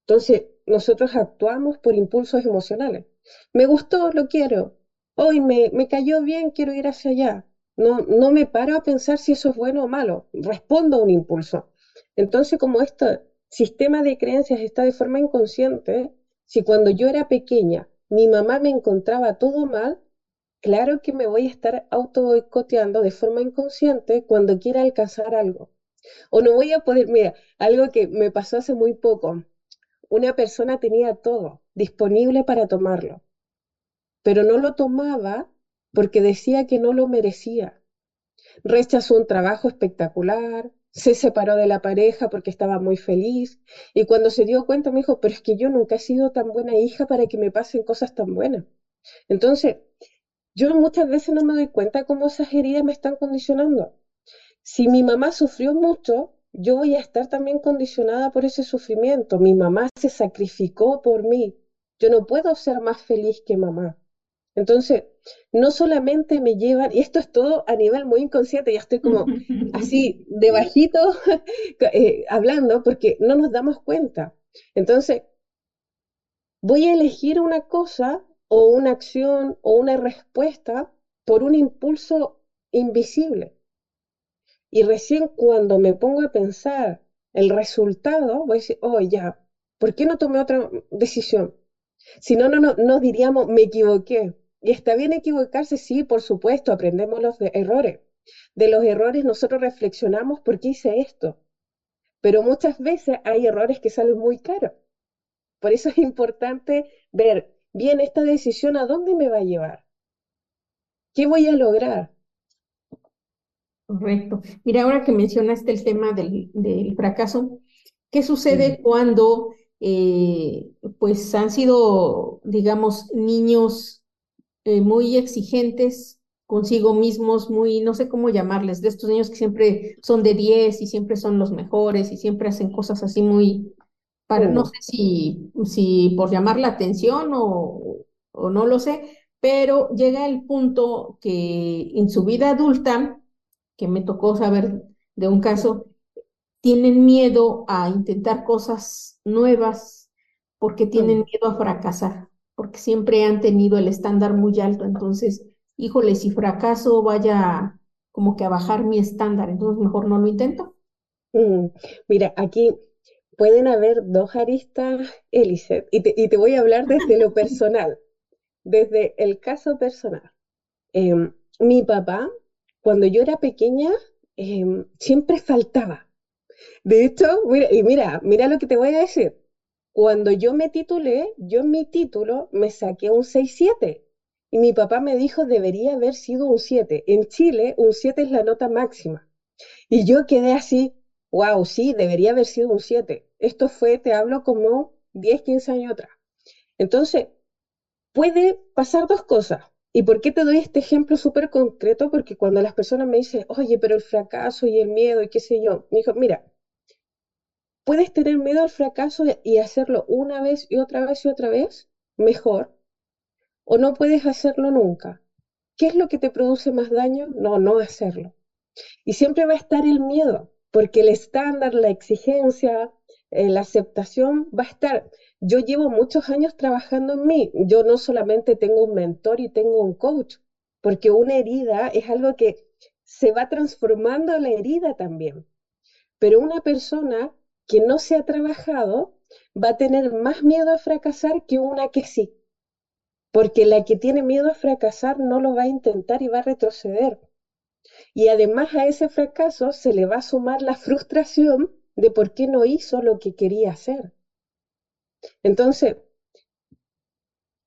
[SPEAKER 1] Entonces, nosotros actuamos por impulsos emocionales. Me gustó, lo quiero. Hoy me, me cayó bien, quiero ir hacia allá. No, no me paro a pensar si eso es bueno o malo. Respondo a un impulso. Entonces, como este sistema de creencias está de forma inconsciente, si cuando yo era pequeña mi mamá me encontraba todo mal, claro que me voy a estar auto boicoteando de forma inconsciente cuando quiera alcanzar algo. O no voy a poder, mira, algo que me pasó hace muy poco. Una persona tenía todo disponible para tomarlo, pero no lo tomaba porque decía que no lo merecía. Rechazó un trabajo espectacular, se separó de la pareja porque estaba muy feliz y cuando se dio cuenta me dijo, pero es que yo nunca he sido tan buena hija para que me pasen cosas tan buenas. Entonces, yo muchas veces no me doy cuenta cómo esas heridas me están condicionando si mi mamá sufrió mucho, yo voy a estar también condicionada por ese sufrimiento. Mi mamá se sacrificó por mí. Yo no puedo ser más feliz que mamá. Entonces, no solamente me llevan, y esto es todo a nivel muy inconsciente, ya estoy como así de bajito eh, hablando porque no nos damos cuenta. Entonces, voy a elegir una cosa o una acción o una respuesta por un impulso invisible. Y recién cuando me pongo a pensar el resultado, voy a decir, oh, ya, ¿por qué no tomé otra decisión? Si no, no, no, no diríamos, me equivoqué. Y está bien equivocarse, sí, por supuesto, aprendemos los errores. De los errores nosotros reflexionamos por qué hice esto. Pero muchas veces hay errores que salen muy caros. Por eso es importante ver bien esta decisión a dónde me va a llevar. ¿Qué voy a lograr?
[SPEAKER 2] Correcto. Mira, ahora que mencionaste el tema del, fracaso, ¿qué sucede cuando eh, pues han sido, digamos, niños eh, muy exigentes consigo mismos, muy, no sé cómo llamarles, de estos niños que siempre son de 10 y siempre son los mejores y siempre hacen cosas así muy, para, no sé si, si por llamar la atención o, o no lo sé, pero llega el punto que en su vida adulta que me tocó saber de un caso, tienen miedo a intentar cosas nuevas porque tienen miedo a fracasar, porque siempre han tenido el estándar muy alto. Entonces, híjole, si fracaso vaya como que a bajar mi estándar, entonces mejor no lo intento.
[SPEAKER 1] Mm. Mira, aquí pueden haber dos aristas, Eliseth, y te, y te voy a hablar desde lo personal, desde el caso personal. Em, mi papá cuando yo era pequeña, em, siempre faltaba. De hecho, mira, y mira, mira lo que te voy a decir. Cuando yo me titulé, yo en mi título me saqué un 6-7 y mi papá me dijo debería haber sido un 7. En Chile, un 7 es la nota máxima. Y yo quedé así, wow, sí, debería haber sido un 7. Esto fue, te hablo como 10, 15 años atrás. Entonces, puede pasar dos cosas. ¿Y por qué te doy este ejemplo súper concreto? Porque cuando las personas me dicen, oye, pero el fracaso y el miedo y qué sé yo, me dijo, mira, puedes tener miedo al fracaso y hacerlo una vez y otra vez y otra vez, mejor, o no puedes hacerlo nunca. ¿Qué es lo que te produce más daño? No, no hacerlo. Y siempre va a estar el miedo, porque el estándar, la exigencia, eh, la aceptación va a estar. Yo llevo muchos años trabajando en mí. Yo no solamente tengo un mentor y tengo un coach, porque una herida es algo que se va transformando la herida también. Pero una persona que no se ha trabajado va a tener más miedo a fracasar que una que sí. Porque la que tiene miedo a fracasar no lo va a intentar y va a retroceder. Y además a ese fracaso se le va a sumar la frustración de por qué no hizo lo que quería hacer. Entonces,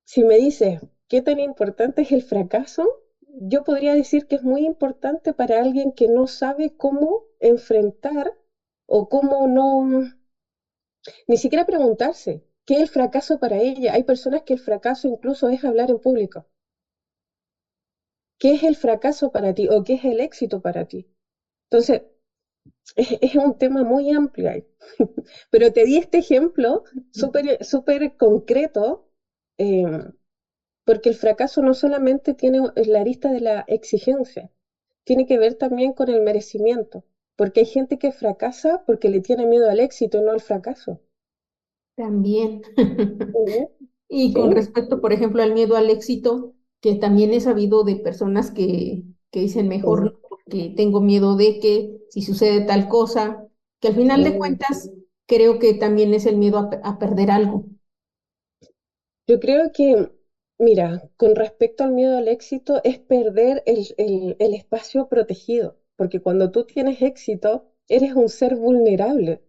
[SPEAKER 1] si me dices, ¿qué tan importante es el fracaso? Yo podría decir que es muy importante para alguien que no sabe cómo enfrentar o cómo no, ni siquiera preguntarse, ¿qué es el fracaso para ella? Hay personas que el fracaso incluso es hablar en público. ¿Qué es el fracaso para ti o qué es el éxito para ti? Entonces, es, un tema muy amplio ahí. Pero te di este ejemplo súper súper concreto, em, porque el fracaso no solamente tiene la arista de la exigencia, tiene que ver también con el merecimiento, porque hay gente que fracasa porque le tiene miedo al éxito, no al fracaso.
[SPEAKER 2] También. Y con respecto, por ejemplo, al miedo al éxito, que también he sabido de personas que, que dicen mejor que tengo miedo de que si sucede tal cosa, que al final de cuentas creo que también es el miedo a, perder algo.
[SPEAKER 1] Yo creo que, mira, con respecto al miedo al éxito, es perder el, el espacio protegido, porque cuando tú tienes éxito, eres un ser vulnerable.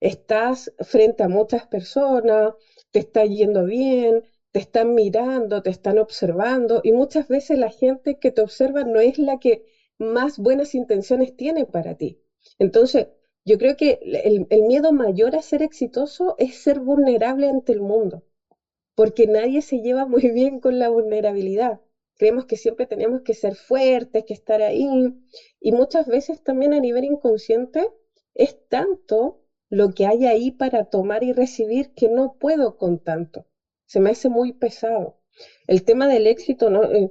[SPEAKER 1] Estás frente a muchas personas, te está yendo bien, te están mirando, te están observando y muchas veces la gente que te observa no es la que más buenas intenciones tiene para ti. Entonces, yo creo que el, miedo mayor a ser exitoso es ser vulnerable ante el mundo, porque nadie se lleva muy bien con la vulnerabilidad. Creemos que siempre tenemos que ser fuertes, que estar ahí, y muchas veces también a nivel inconsciente es tanto lo que hay ahí para tomar y recibir que no puedo con tanto. Se me hace muy pesado. El tema del éxito, ¿no? Eh,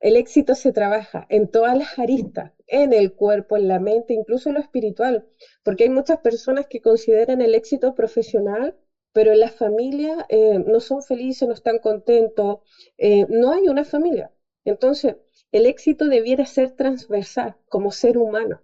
[SPEAKER 1] el éxito se trabaja en todas las aristas, en el cuerpo, en la mente, incluso en lo espiritual, porque hay muchas personas que consideran el éxito profesional, pero en la familia eh, no son felices, no están contentos, eh, no hay una familia. Entonces, el éxito debiera ser transversal como ser humano.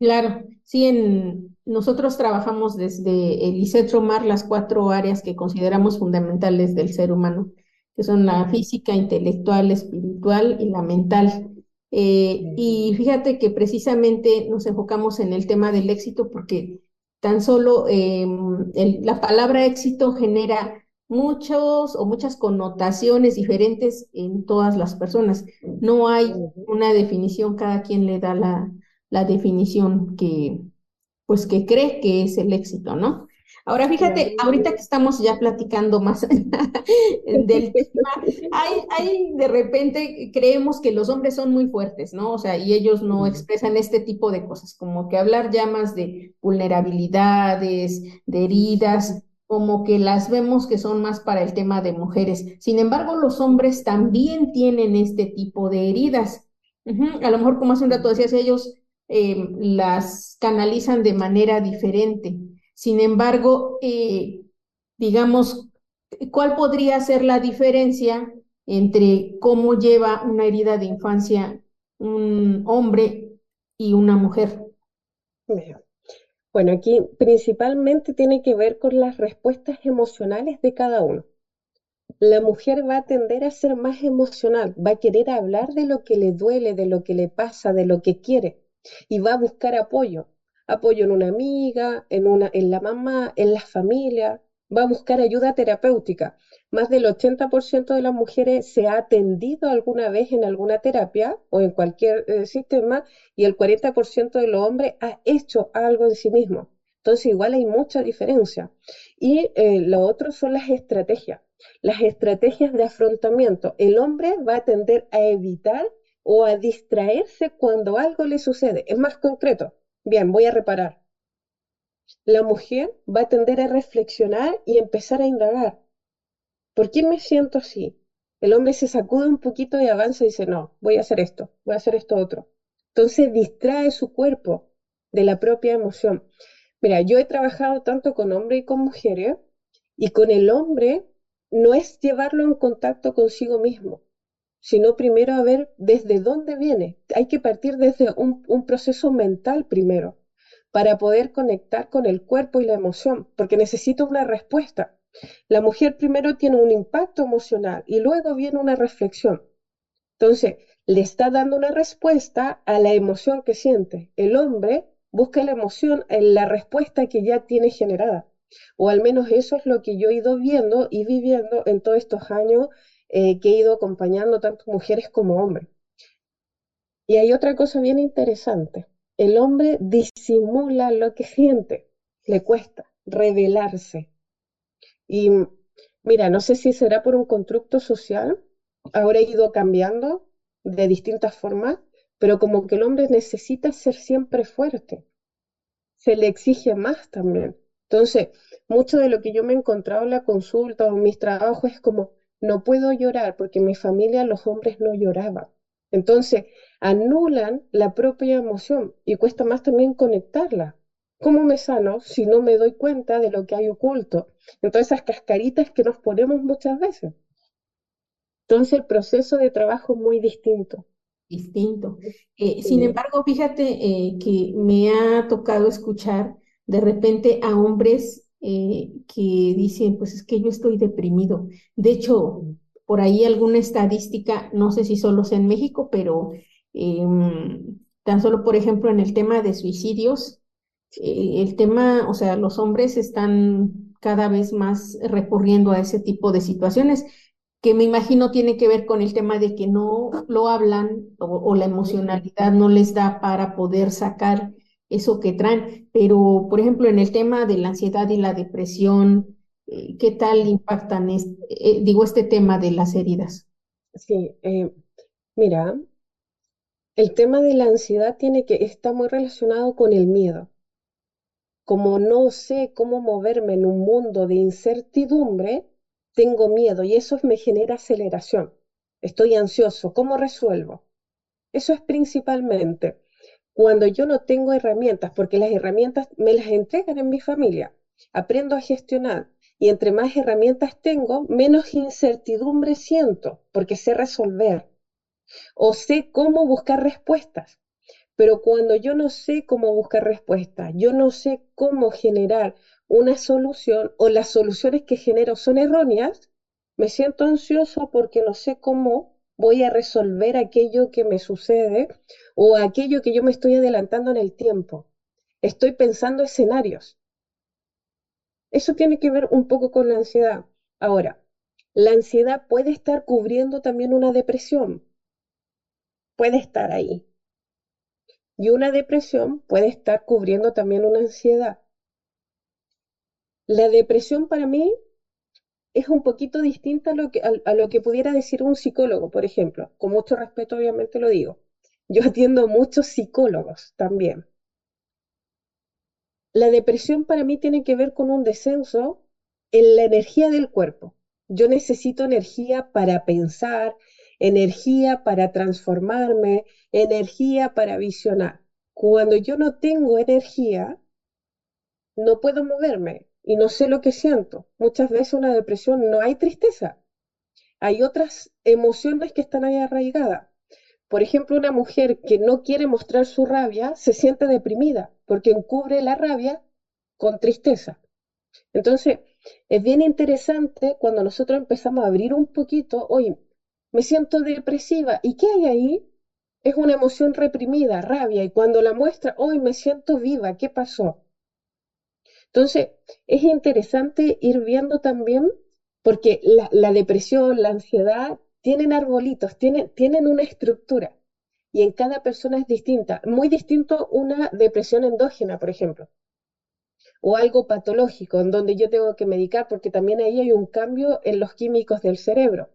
[SPEAKER 2] Claro, sí, en, nosotros trabajamos desde el ICETROMAR las cuatro áreas que consideramos fundamentales del ser humano que son la física, intelectual, espiritual y la mental. Eh, y fíjate que precisamente nos enfocamos en el tema del éxito porque tan solo em, la palabra éxito genera muchos o muchas connotaciones diferentes en todas las personas. No hay una definición, cada quien le da la, la definición que, pues, que cree que es el éxito, ¿no? Ahora fíjate, ahorita que estamos ya platicando más del tema, hay, hay de repente creemos que los hombres son muy fuertes, ¿no? O sea, y ellos no expresan este tipo de cosas, como que hablar ya más de vulnerabilidades, de heridas, como que las vemos que son más para el tema de mujeres. Sin embargo, los hombres también tienen este tipo de heridas. A lo mejor, como hace un rato decías, ellos eh, las canalizan de manera diferente. Sin embargo, eh, digamos, ¿cuál podría ser la diferencia entre cómo lleva una herida de infancia un hombre y una mujer?
[SPEAKER 1] Bueno, aquí principalmente tiene que ver con las respuestas emocionales de cada uno. La mujer va a tender a ser más emocional, va a querer hablar de lo que le duele, de lo que le pasa, de lo que quiere y va a buscar apoyo apoyo en una amiga, en, una, en la mamá, en la familia, va a buscar ayuda terapéutica. Más del 80% de las mujeres se ha atendido alguna vez en alguna terapia o en cualquier eh, sistema y el 40% de los hombres ha hecho algo en sí mismo. Entonces igual hay mucha diferencia. Y eh, lo otro son las estrategias. Las estrategias de afrontamiento. El hombre va a tender a evitar o a distraerse cuando algo le sucede. Es más concreto. Bien, voy a reparar. La mujer va a tender a reflexionar y empezar a indagar. ¿Por qué me siento así? El hombre se sacude un poquito y avanza y dice, no, voy a hacer esto, voy a hacer esto otro. Entonces distrae su cuerpo de la propia emoción. Mira, yo he trabajado tanto con hombres y con mujeres, y con el hombre no es llevarlo en contacto consigo mismo, sino primero a ver desde dónde viene. Hay que partir desde un, proceso mental primero para poder conectar con el cuerpo y la emoción, porque necesita una respuesta. La mujer primero tiene un impacto emocional y luego viene una reflexión. Entonces, le está dando una respuesta a la emoción que siente. El hombre busca la emoción en la respuesta que ya tiene generada. O al menos eso es lo que yo he ido viendo y viviendo en todos estos años eh, que he ido acompañando tanto mujeres como hombres. Y hay otra cosa bien interesante. El hombre disimula lo que siente, le cuesta revelarse. Y mira, no sé si será por un constructo social, ahora he ido cambiando de distintas formas, pero como que el hombre necesita ser siempre fuerte. Se le exige más también. Entonces, mucho de lo que yo me he encontrado en la consulta o en mis trabajos es como, no puedo llorar porque en mi familia los hombres no lloraban. Entonces, anulan la propia emoción y cuesta más también conectarla. ¿Cómo me sano si no me doy cuenta de lo que hay oculto? Entonces, esas cascaritas que nos ponemos muchas veces. Entonces, el proceso de trabajo es muy distinto.
[SPEAKER 2] Distinto. Eh, sin embargo, fíjate eh, que me ha tocado escuchar de repente a hombres eh, que dicen, pues es que yo estoy deprimido. De hecho, por ahí alguna estadística, no sé si solo sea en México, pero em, tan solo, por ejemplo, en el tema de suicidios, eh, el tema, o sea, los hombres están cada vez más recurriendo a ese tipo de situaciones que me imagino tiene que ver con el tema de que no lo hablan o la emocionalidad no les da para poder sacar eso que traen. Pero, por ejemplo, en el tema de la ansiedad y la depresión, eh, ¿qué tal impactan, este, digo, este tema de las heridas?
[SPEAKER 1] Sí, eh, mira, el tema de la ansiedad tiene que, está muy relacionado con el miedo. Como no sé cómo moverme en un mundo de incertidumbre, tengo miedo y eso me genera aceleración. Estoy ansioso, ¿cómo resuelvo? Eso es principalmente cuando yo no tengo herramientas, porque las herramientas me las entregan en mi familia, aprendo a gestionar y entre más herramientas tengo, menos incertidumbre siento, porque sé resolver o sé cómo buscar respuestas. Pero cuando yo no sé cómo buscar respuestas, yo no sé cómo generar una solución o las soluciones que genero son erróneas, me siento ansioso porque no sé cómo voy a resolver aquello que me sucede o aquello que yo me estoy adelantando en el tiempo. Estoy pensando escenarios. Eso tiene que ver un poco con la ansiedad. Ahora, la ansiedad puede estar cubriendo también una depresión. Puede estar ahí. Y una depresión puede estar cubriendo también una ansiedad. La depresión para mí es un poquito distinta a lo que, a, lo que pudiera decir un psicólogo, por ejemplo. Con mucho respeto, obviamente lo digo. Yo atiendo muchos psicólogos también. La depresión para mí tiene que ver con un descenso en la energía del cuerpo. Yo necesito energía para pensar, energía para transformarme, energía para visionar. Cuando yo no tengo energía, no puedo moverme y no sé lo que siento. Muchas veces una depresión no hay tristeza, hay otras emociones que están ahí arraigadas. Por ejemplo, una mujer que no quiere mostrar su rabia se siente deprimida porque encubre la rabia con tristeza. Entonces, es bien interesante cuando nosotros empezamos a abrir un poquito, oye, me siento depresiva, ¿y qué hay ahí? Es una emoción reprimida, rabia, y cuando la muestra, hoy me siento viva, ¿qué pasó? Entonces, es interesante ir viendo también, porque la, depresión, la ansiedad, tienen arbolitos, tienen, tienen una estructura, y en cada persona es distinta. Muy distinto una depresión endógena, por ejemplo o algo patológico en donde yo tengo que medicar porque también ahí hay un cambio en los químicos del cerebro.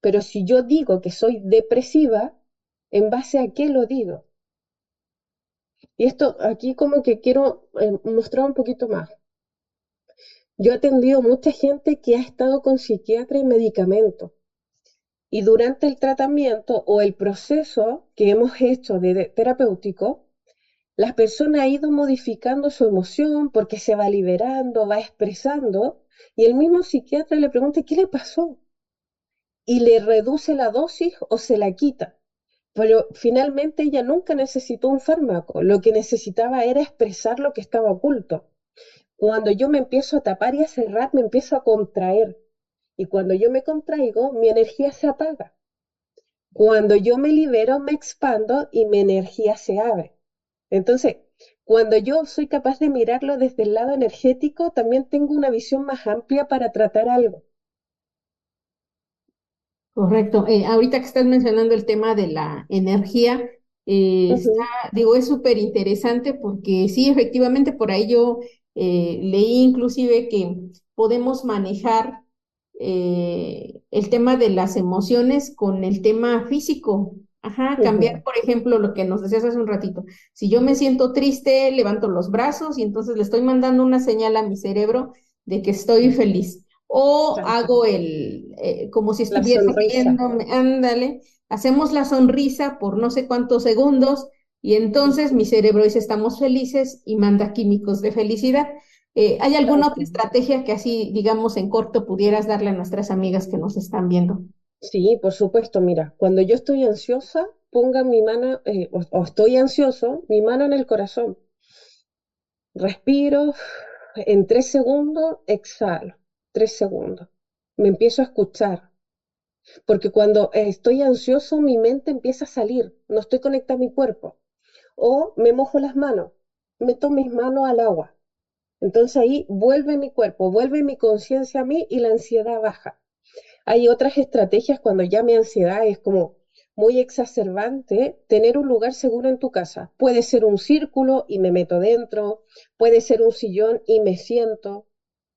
[SPEAKER 1] Pero si yo digo que soy depresiva, ¿en base a qué lo digo? Y esto aquí como que quiero eh, mostrar un poquito más. Yo he atendido mucha gente que ha estado con psiquiatra y medicamento. Y durante el tratamiento o el proceso que hemos hecho de terapéutico, la persona ha ido modificando su emoción porque se va liberando, va expresando, y el mismo psiquiatra le pregunta, ¿qué le pasó? Y le reduce la dosis o se la quita. Pero finalmente ella nunca necesitó un fármaco, lo que necesitaba era expresar lo que estaba oculto. Cuando yo me empiezo a tapar y a cerrar, me empiezo a contraer. Y cuando yo me contraigo, mi energía se apaga. Cuando yo me libero, me expando y mi energía se abre. Entonces, cuando yo soy capaz de mirarlo desde el lado energético, también tengo una visión más amplia para tratar algo.
[SPEAKER 2] Correcto. Eh, ahorita que estás mencionando el tema de la energía, eh, digo, es súper interesante porque sí, efectivamente, por ahí yo eh, leí inclusive que podemos manejar el tema de las emociones con el tema físico. Ajá, cambiar, por ejemplo, lo que nos decías hace un ratito. Si yo me siento triste, levanto los brazos y entonces le estoy mandando una señal a mi cerebro de que estoy feliz. O hago el, eh, como si estuviera viéndome, ándale, hacemos la sonrisa por no sé cuántos segundos y entonces mi cerebro dice estamos felices y manda químicos de felicidad. Eh, ¿Hay alguna otra estrategia que así, digamos, en corto pudieras darle a nuestras amigas que nos están viendo?
[SPEAKER 1] Sí, por supuesto, mira, cuando yo estoy ansiosa, ponga mi mano, eh, o, estoy ansioso, mi mano en el corazón. Respiro, en tres segundos, exhalo, tres segundos. Me empiezo a escuchar, porque cuando estoy ansioso, mi mente empieza a salir, no estoy conectada a mi cuerpo. O me mojo las manos, meto mis manos al agua. Entonces ahí vuelve mi cuerpo, vuelve mi conciencia a mí y la ansiedad baja. Hay otras estrategias cuando ya mi ansiedad es como muy exacerbante, tener un lugar seguro en tu casa. Puede ser un círculo y me meto dentro, puede ser un sillón y me siento.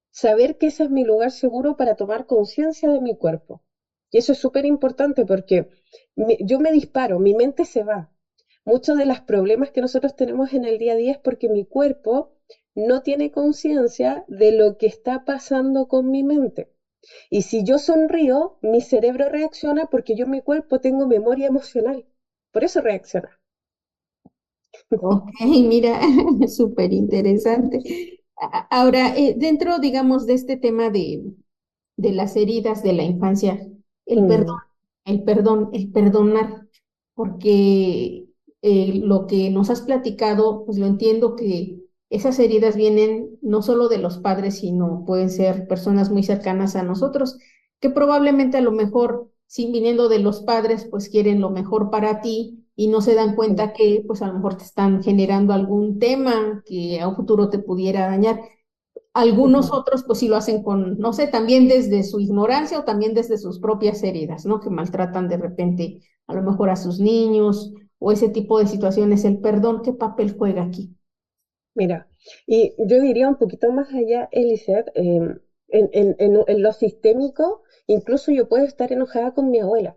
[SPEAKER 1] Saber que ese es mi lugar seguro para tomar conciencia de mi cuerpo. Y eso es súper importante porque yo me disparo, mi mente se va. Muchos de los problemas que nosotros tenemos en el día a día es porque mi cuerpo no tiene conciencia de lo que está pasando con mi mente. Y si yo sonrío, mi cerebro reacciona porque yo en mi cuerpo tengo memoria emocional. Por eso reacciona.
[SPEAKER 2] Ok, mira, súper interesante. Ahora, eh, dentro, digamos, de este tema de, de, las heridas de la infancia, el mm. perdón, el perdón, el perdonar, porque eh, lo que nos has platicado, pues lo entiendo que esas heridas vienen no solo de los padres, sino pueden ser personas muy cercanas a nosotros, que probablemente a lo mejor, sin viniendo de los padres, pues quieren lo mejor para ti y no se dan cuenta que pues a lo mejor te están generando algún tema que a un futuro te pudiera dañar. Algunos otros pues sí lo hacen con, no sé, también desde su ignorancia o también desde sus propias heridas, ¿no? Que maltratan de repente a lo mejor a sus niños o ese tipo de situaciones. El perdón, ¿qué papel juega aquí?
[SPEAKER 1] Mira, y yo diría un poquito más allá, Eliseth, em, en, en, en, lo sistémico, incluso yo puedo estar enojada con mi abuela,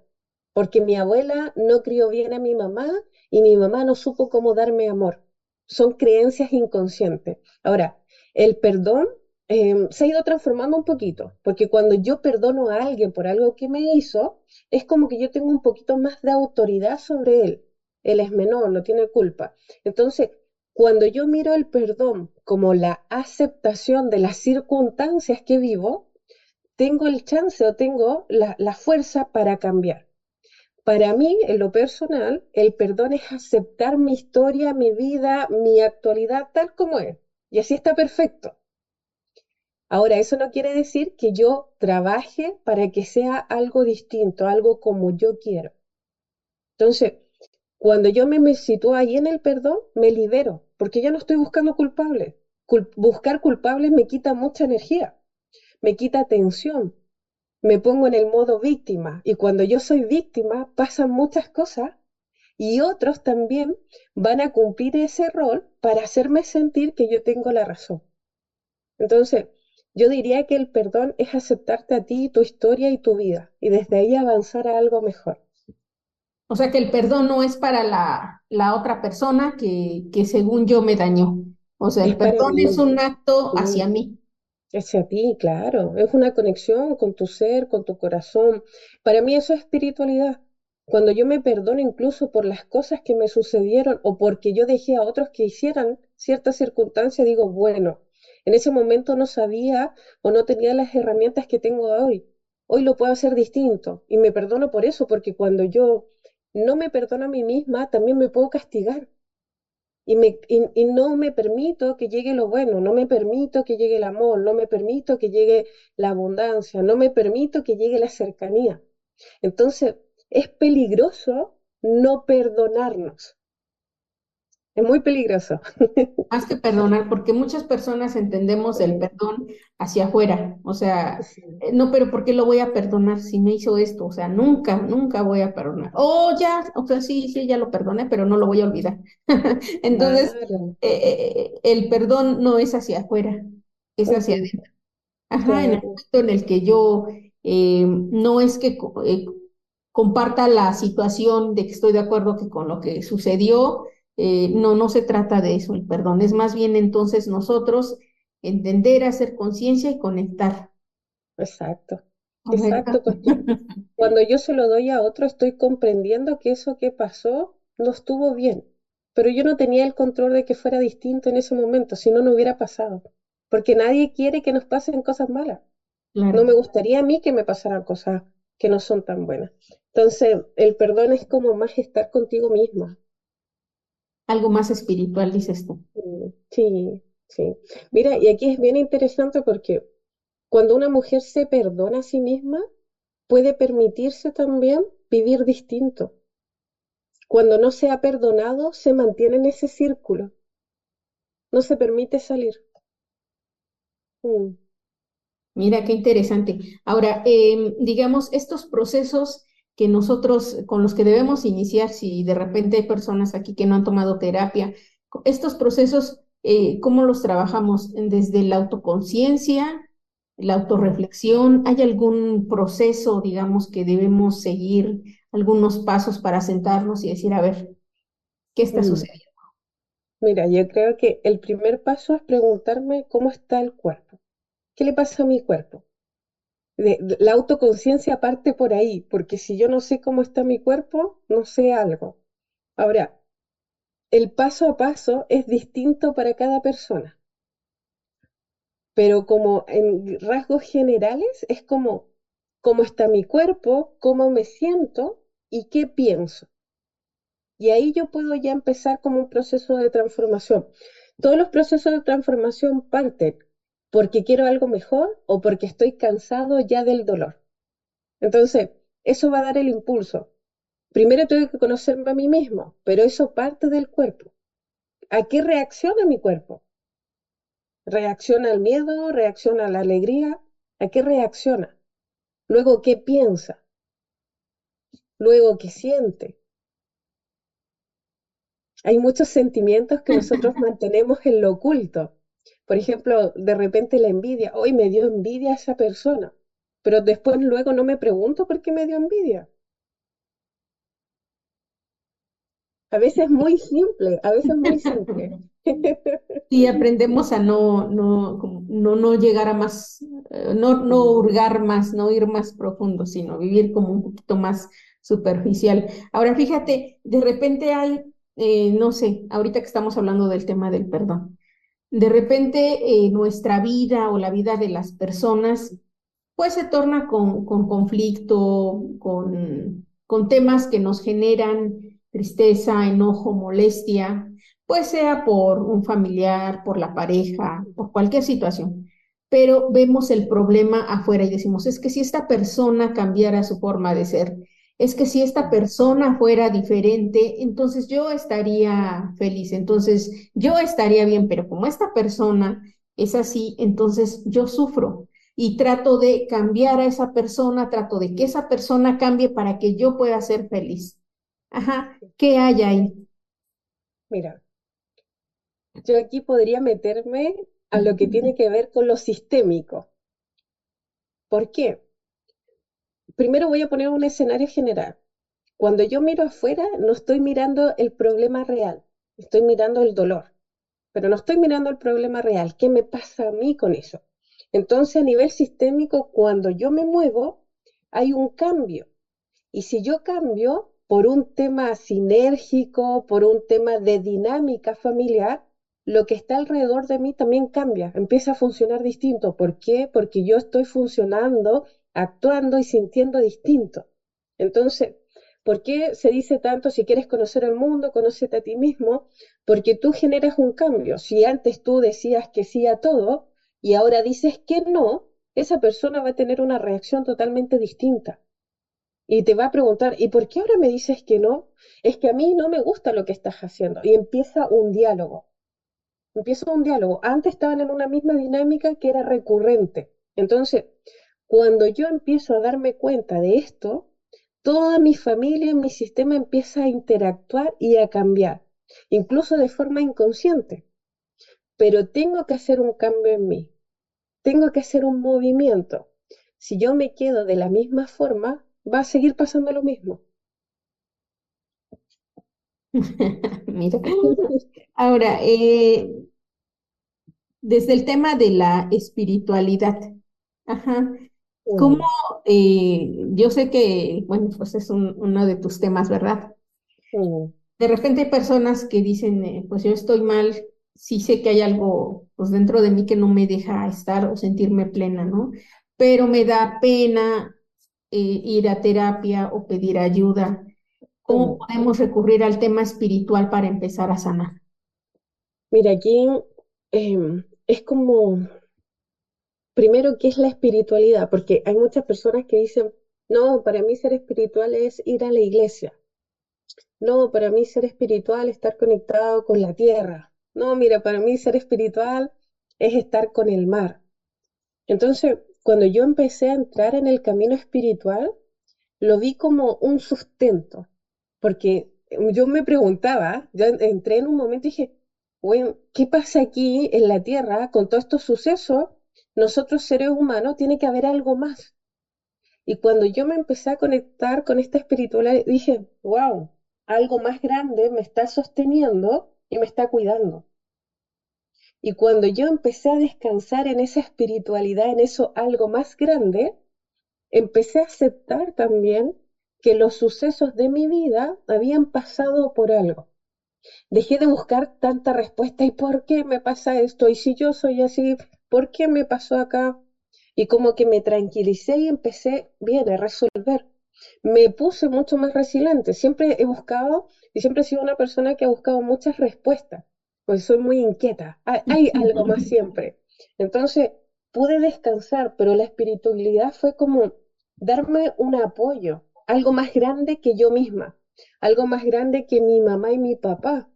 [SPEAKER 1] porque mi abuela no crió bien a mi mamá y mi mamá no supo cómo darme amor. Son creencias inconscientes. Ahora, el perdón em, se ha ido transformando un poquito, porque cuando yo perdono a alguien por algo que me hizo, es como que yo tengo un poquito más de autoridad sobre él. Él es menor, no tiene culpa. Entonces, cuando yo miro el perdón como la aceptación de las circunstancias que vivo, tengo el chance o tengo la, fuerza para cambiar. Para mí, en lo personal, el perdón es aceptar mi historia, mi vida, mi actualidad tal como es. Y así está perfecto. Ahora, eso no quiere decir que yo trabaje para que sea algo distinto, algo como yo quiero. Entonces, cuando yo me, sitúo ahí en el perdón, me libero, porque ya no estoy buscando culpables. buscar culpables me quita mucha energía, me quita tensión, me pongo en el modo víctima. Y cuando yo soy víctima, pasan muchas cosas y otros también van a cumplir ese rol para hacerme sentir que yo tengo la razón. Entonces, yo diría que el perdón es aceptarte a ti, tu historia y tu vida, y desde ahí avanzar a algo mejor.
[SPEAKER 2] O sea que el perdón no es para la, la otra persona que, que, según yo me dañó. O sea, el perdón es un acto hacia mí.
[SPEAKER 1] Hacia ti, claro. Es una conexión con tu ser, con tu corazón. Para mí eso es espiritualidad. Cuando yo me perdono incluso por las cosas que me sucedieron o porque yo dejé a otros que hicieran ciertas circunstancias, digo, bueno, en ese momento no sabía o no tenía las herramientas que tengo hoy. Hoy lo puedo hacer distinto y me perdono por eso, porque cuando yo no me perdono a mí misma, también me puedo castigar. Y, no me permito que llegue lo bueno, no me permito que llegue el amor, no me permito que llegue la abundancia, no me permito que llegue la cercanía. Entonces, es peligroso no perdonarnos. Es muy peligroso.
[SPEAKER 2] Más que perdonar, porque muchas personas entendemos el perdón hacia afuera. O sea, eh, no, pero ¿por qué lo voy a perdonar si me hizo esto? O sea, nunca, nunca voy a perdonar. Oh, ya, o sea, sí, sí, ya lo perdoné, pero no lo voy a olvidar. Entonces, eh, eh, el perdón no es hacia afuera, es hacia adentro. Ajá, en el momento en el que yo no es que comparta la situación de que estoy de acuerdo que con lo que sucedió, eh, no, no se trata de eso, el perdón, es más bien entonces nosotros entender, hacer conciencia y conectar.
[SPEAKER 1] Exacto, exacto. Cuando yo se lo doy a otro, estoy comprendiendo que eso que pasó no estuvo bien, pero yo no tenía el control de que fuera distinto en ese momento, si no, no hubiera pasado, porque nadie quiere que nos pasen cosas malas. No me gustaría a mí que me pasaran cosas que no son tan buenas. Entonces, el perdón es como más estar contigo misma.
[SPEAKER 2] Algo más espiritual, dices tú.
[SPEAKER 1] Sí, sí. Mira, y aquí es bien interesante porque cuando una mujer se perdona a sí misma, puede permitirse también vivir distinto. Cuando no se ha perdonado, se mantiene en ese círculo. No se permite salir.
[SPEAKER 2] Mm. Mira, qué interesante. Ahora, em, digamos, estos procesos que nosotros, con los que debemos iniciar, si de repente hay personas aquí que no han tomado terapia, estos procesos, eh, ¿cómo los trabajamos? Desde la autoconciencia, la autorreflexión, ¿hay algún proceso, digamos, que debemos seguir, algunos pasos para sentarnos y decir, a ver, ¿qué está mm. sucediendo?
[SPEAKER 1] Mira, yo creo que el primer paso es preguntarme cómo está el cuerpo. ¿Qué le pasa a mi cuerpo? La autoconciencia parte por ahí, porque si yo no sé cómo está mi cuerpo, no sé algo. Ahora, el paso a paso es distinto para cada persona, pero como en rasgos generales es como cómo está mi cuerpo, cómo me siento y qué pienso. Y ahí yo puedo ya empezar como un proceso de transformación. Todos los procesos de transformación parten porque quiero algo mejor o porque estoy cansado ya del dolor. Entonces, eso va a dar el impulso. Primero tengo que conocerme a mí mismo, pero eso parte del cuerpo. ¿A qué reacciona mi cuerpo? ¿Reacciona al miedo? ¿Reacciona a la alegría? ¿A qué reacciona? Luego, ¿qué piensa? Luego, ¿qué siente? Hay muchos sentimientos que nosotros mantenemos en lo oculto. Por ejemplo, de repente la envidia, hoy me dio envidia esa persona, pero después luego no me pregunto por qué me dio envidia. A veces muy simple, a veces muy simple.
[SPEAKER 2] Y aprendemos a no, no, no, no llegar a más, eh, no, no hurgar más, no ir más profundo, sino vivir como un poquito más superficial. Ahora, fíjate, de repente hay, eh, no sé, ahorita que estamos hablando del tema del perdón, de repente eh, nuestra vida o la vida de las personas, pues se torna con, con conflicto, con, con temas que nos generan tristeza, enojo, molestia, pues sea por un familiar, por la pareja, por cualquier situación. Pero vemos el problema afuera y decimos, es que si esta persona cambiara su forma de ser, es que si esta persona fuera diferente, entonces yo estaría feliz, entonces yo estaría bien, pero como esta persona es así, entonces yo sufro y trato de cambiar a esa persona, trato de que esa persona cambie para que yo pueda ser feliz. Ajá, ¿qué hay ahí?
[SPEAKER 1] Mira, yo aquí podría meterme a lo que tiene que ver con lo sistémico. ¿Por qué? Primero voy a poner un escenario general. Cuando yo miro afuera, no estoy mirando el problema real, estoy mirando el dolor, pero no estoy mirando el problema real. ¿Qué me pasa a mí con eso? Entonces, a nivel sistémico, cuando yo me muevo, hay un cambio. Y si yo cambio, por un tema sinérgico, por un tema de dinámica familiar, lo que está alrededor de mí también cambia, empieza a funcionar distinto. ¿Por qué? Porque yo estoy funcionando, actuando y sintiendo distinto. Entonces, ¿por qué se dice tanto si quieres conocer el mundo, conócete a ti mismo? Porque tú generas un cambio. Si antes tú decías que sí a todo y ahora dices que no, esa persona va a tener una reacción totalmente distinta y te va a preguntar, ¿y por qué ahora me dices que no? Es que a mí no me gusta lo que estás haciendo. Y empieza un diálogo. Empieza un diálogo. Antes estaban en una misma dinámica que era recurrente. Entonces, cuando yo empiezo a darme cuenta de esto, toda mi familia, mi sistema empieza a interactuar y a cambiar, incluso de forma inconsciente. Pero tengo que hacer un cambio en mí. Tengo que hacer un movimiento. Si yo me quedo de la misma forma, va a seguir pasando lo mismo.
[SPEAKER 2] Mira, ahora, eh, desde el tema de la espiritualidad, ajá, ¿cómo, eh, yo sé que, bueno, pues es uno de tus temas, ¿verdad? De repente hay personas que dicen, eh, pues yo estoy mal, sí sé que hay algo, pues dentro de mí que no me deja estar o sentirme plena, ¿no? Pero me da pena eh, ir a terapia o pedir ayuda? ¿Cómo podemos recurrir al tema espiritual para empezar a sanar?
[SPEAKER 1] Mira, aquí em, es como, primero, ¿qué es la espiritualidad? Porque hay muchas personas que dicen, no, para mí ser espiritual es ir a la iglesia. No, para mí ser espiritual es estar conectado con la tierra. No, mira, para mí ser espiritual es estar con el mar. Entonces, cuando yo empecé a entrar en el camino espiritual, lo vi como un sustento, porque yo me preguntaba, yo entré en un momento y dije, bueno, ¿qué pasa aquí en la Tierra con todos estos sucesos? Nosotros seres humanos tiene que haber algo más. Y cuando yo me empecé a conectar con esta espiritualidad, dije, wow, algo más grande me está sosteniendo y me está cuidando. Y cuando yo empecé a descansar en esa espiritualidad, en eso algo más grande, empecé a aceptar también que los sucesos de mi vida habían pasado por algo. Dejé de buscar tanta respuesta y por qué me pasa esto y si yo soy así, ¿por qué me pasó acá? Y como que me tranquilicé y empecé bien a resolver. Me puse mucho más resiliente. Siempre he buscado y siempre he sido una persona que ha buscado muchas respuestas pues soy muy inquieta, hay, algo más siempre. Entonces pude descansar, pero la espiritualidad fue como darme un apoyo, algo más grande que yo misma, algo más grande que mi mamá y mi papá,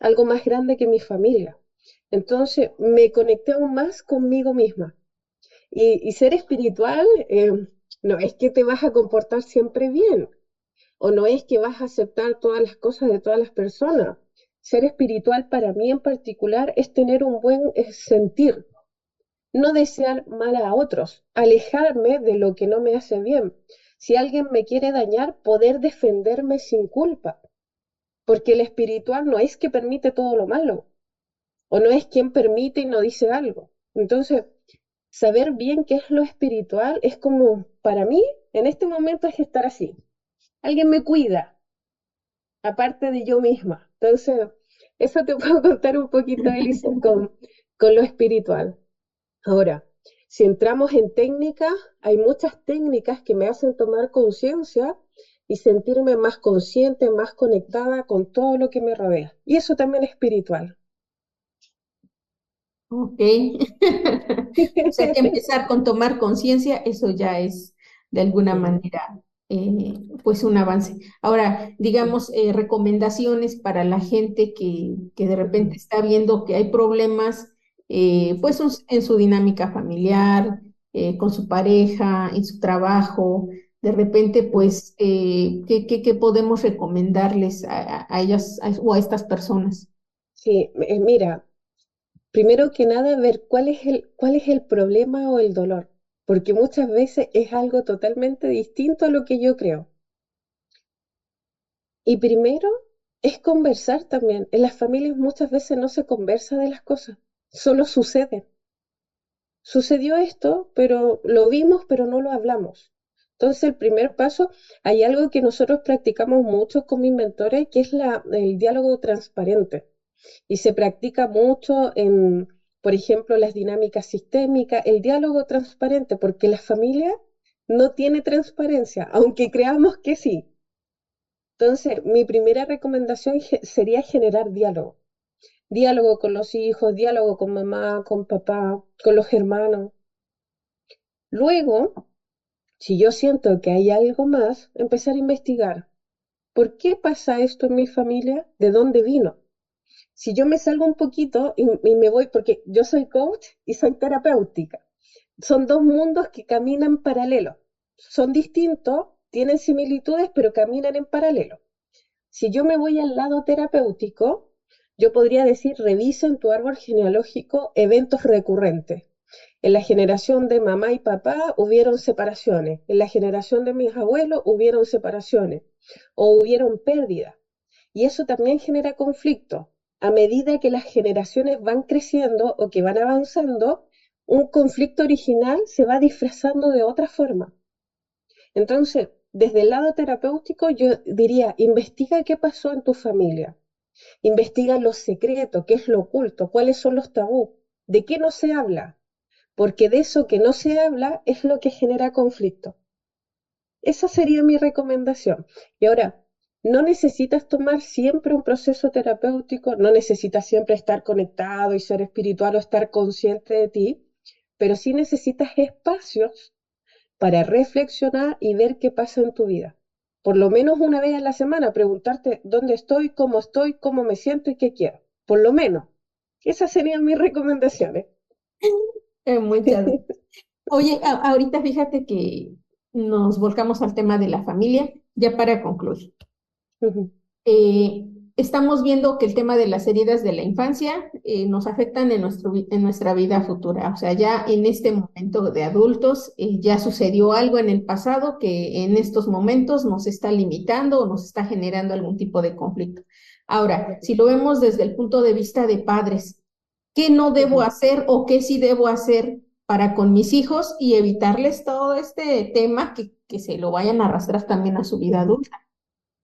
[SPEAKER 1] algo más grande que mi familia. Entonces me conecté aún más conmigo misma. Y, ser espiritual eh, no es que te vas a comportar siempre bien, o no es que vas a aceptar todas las cosas de todas las personas. Ser espiritual para mí en particular es tener un buen eh, sentir, no desear mal a otros, alejarme de lo que no me hace bien. Si alguien me quiere dañar, poder defenderme sin culpa. Porque el espiritual no es que permite todo lo malo, o no es quien permite y no dice algo. Entonces, saber bien qué es lo espiritual es como, para mí, en este momento es estar así. Alguien me cuida, aparte de yo misma. Entonces, eso te puedo contar un poquito, Elisa, con, con lo espiritual. Ahora, si entramos en técnicas, hay muchas técnicas que me hacen tomar conciencia y sentirme más consciente, más conectada con todo lo que me rodea. Y eso también es espiritual.
[SPEAKER 2] Ok. o sea, que empezar con tomar conciencia, eso ya es de alguna manera eh, pues un avance. Ahora, digamos, eh, recomendaciones para la gente que, que, de repente está viendo que hay problemas, eh, pues en su dinámica familiar, con su pareja, en su trabajo, de repente, pues, ¿qué, qué, podemos recomendarles a, a ellas o a estas personas?
[SPEAKER 1] Sí, mira, primero que nada, ver cuál es el, cuál es el problema o el dolor porque muchas veces es algo totalmente distinto a lo que yo creo. Y primero es conversar también. En las familias muchas veces no se conversa de las cosas, solo sucede. Sucedió esto, pero lo vimos, pero no lo hablamos. Entonces, el primer paso, hay algo que nosotros practicamos mucho con mis mentores, que es la, el diálogo transparente. Y se practica mucho en, por ejemplo, las dinámicas sistémicas, el diálogo transparente, porque la familia no tiene transparencia, aunque creamos que sí. Entonces, mi primera recomendación sería generar diálogo. Diálogo con los hijos, diálogo con mamá, con papá, con los hermanos. Luego, si yo siento que hay algo más, empezar a investigar. ¿Por qué pasa esto en mi familia? ¿De dónde vino? Si yo me salgo un poquito y, me voy, porque yo soy coach y soy terapéutica, son dos mundos que caminan paralelo. Son distintos, tienen similitudes, pero caminan en paralelo. Si yo me voy al lado terapéutico, yo podría decir, revisa en tu árbol genealógico eventos recurrentes. En la generación de mamá y papá hubieron separaciones, en la generación de mis abuelos hubieron separaciones o hubieron pérdidas. Y eso también genera conflicto a medida que las generaciones van creciendo o que van avanzando, un conflicto original se va disfrazando de otra forma. Entonces, desde el lado terapéutico, yo diría, investiga qué pasó en tu familia. Investiga los secretos, qué es lo oculto, cuáles son los tabú, de qué no se habla, porque de eso que no se habla es lo que genera conflicto. Esa sería mi recomendación. Y ahora, no necesitas tomar siempre un proceso terapéutico, no necesitas siempre estar conectado y ser espiritual o estar consciente de ti, pero sí necesitas espacios para reflexionar y ver qué pasa en tu vida. Por lo menos una vez a la semana, preguntarte dónde estoy, cómo estoy, cómo me siento y qué quiero. Por lo menos. Esas serían mis recomendaciones.
[SPEAKER 2] Muchas Oye, ahorita fíjate que nos volcamos al tema de la familia, ya para concluir. Eh, estamos viendo que el tema de las heridas de la infancia eh, nos afectan en, nuestro, en nuestra vida futura. O sea, ya en este momento de adultos eh, ya sucedió algo en el pasado que en estos momentos nos está limitando o nos está generando algún tipo de conflicto. Ahora, si lo vemos desde el punto de vista de padres, ¿qué no debo hacer o qué sí debo hacer para con mis hijos y evitarles todo este tema que, que se lo vayan a arrastrar también a su vida adulta?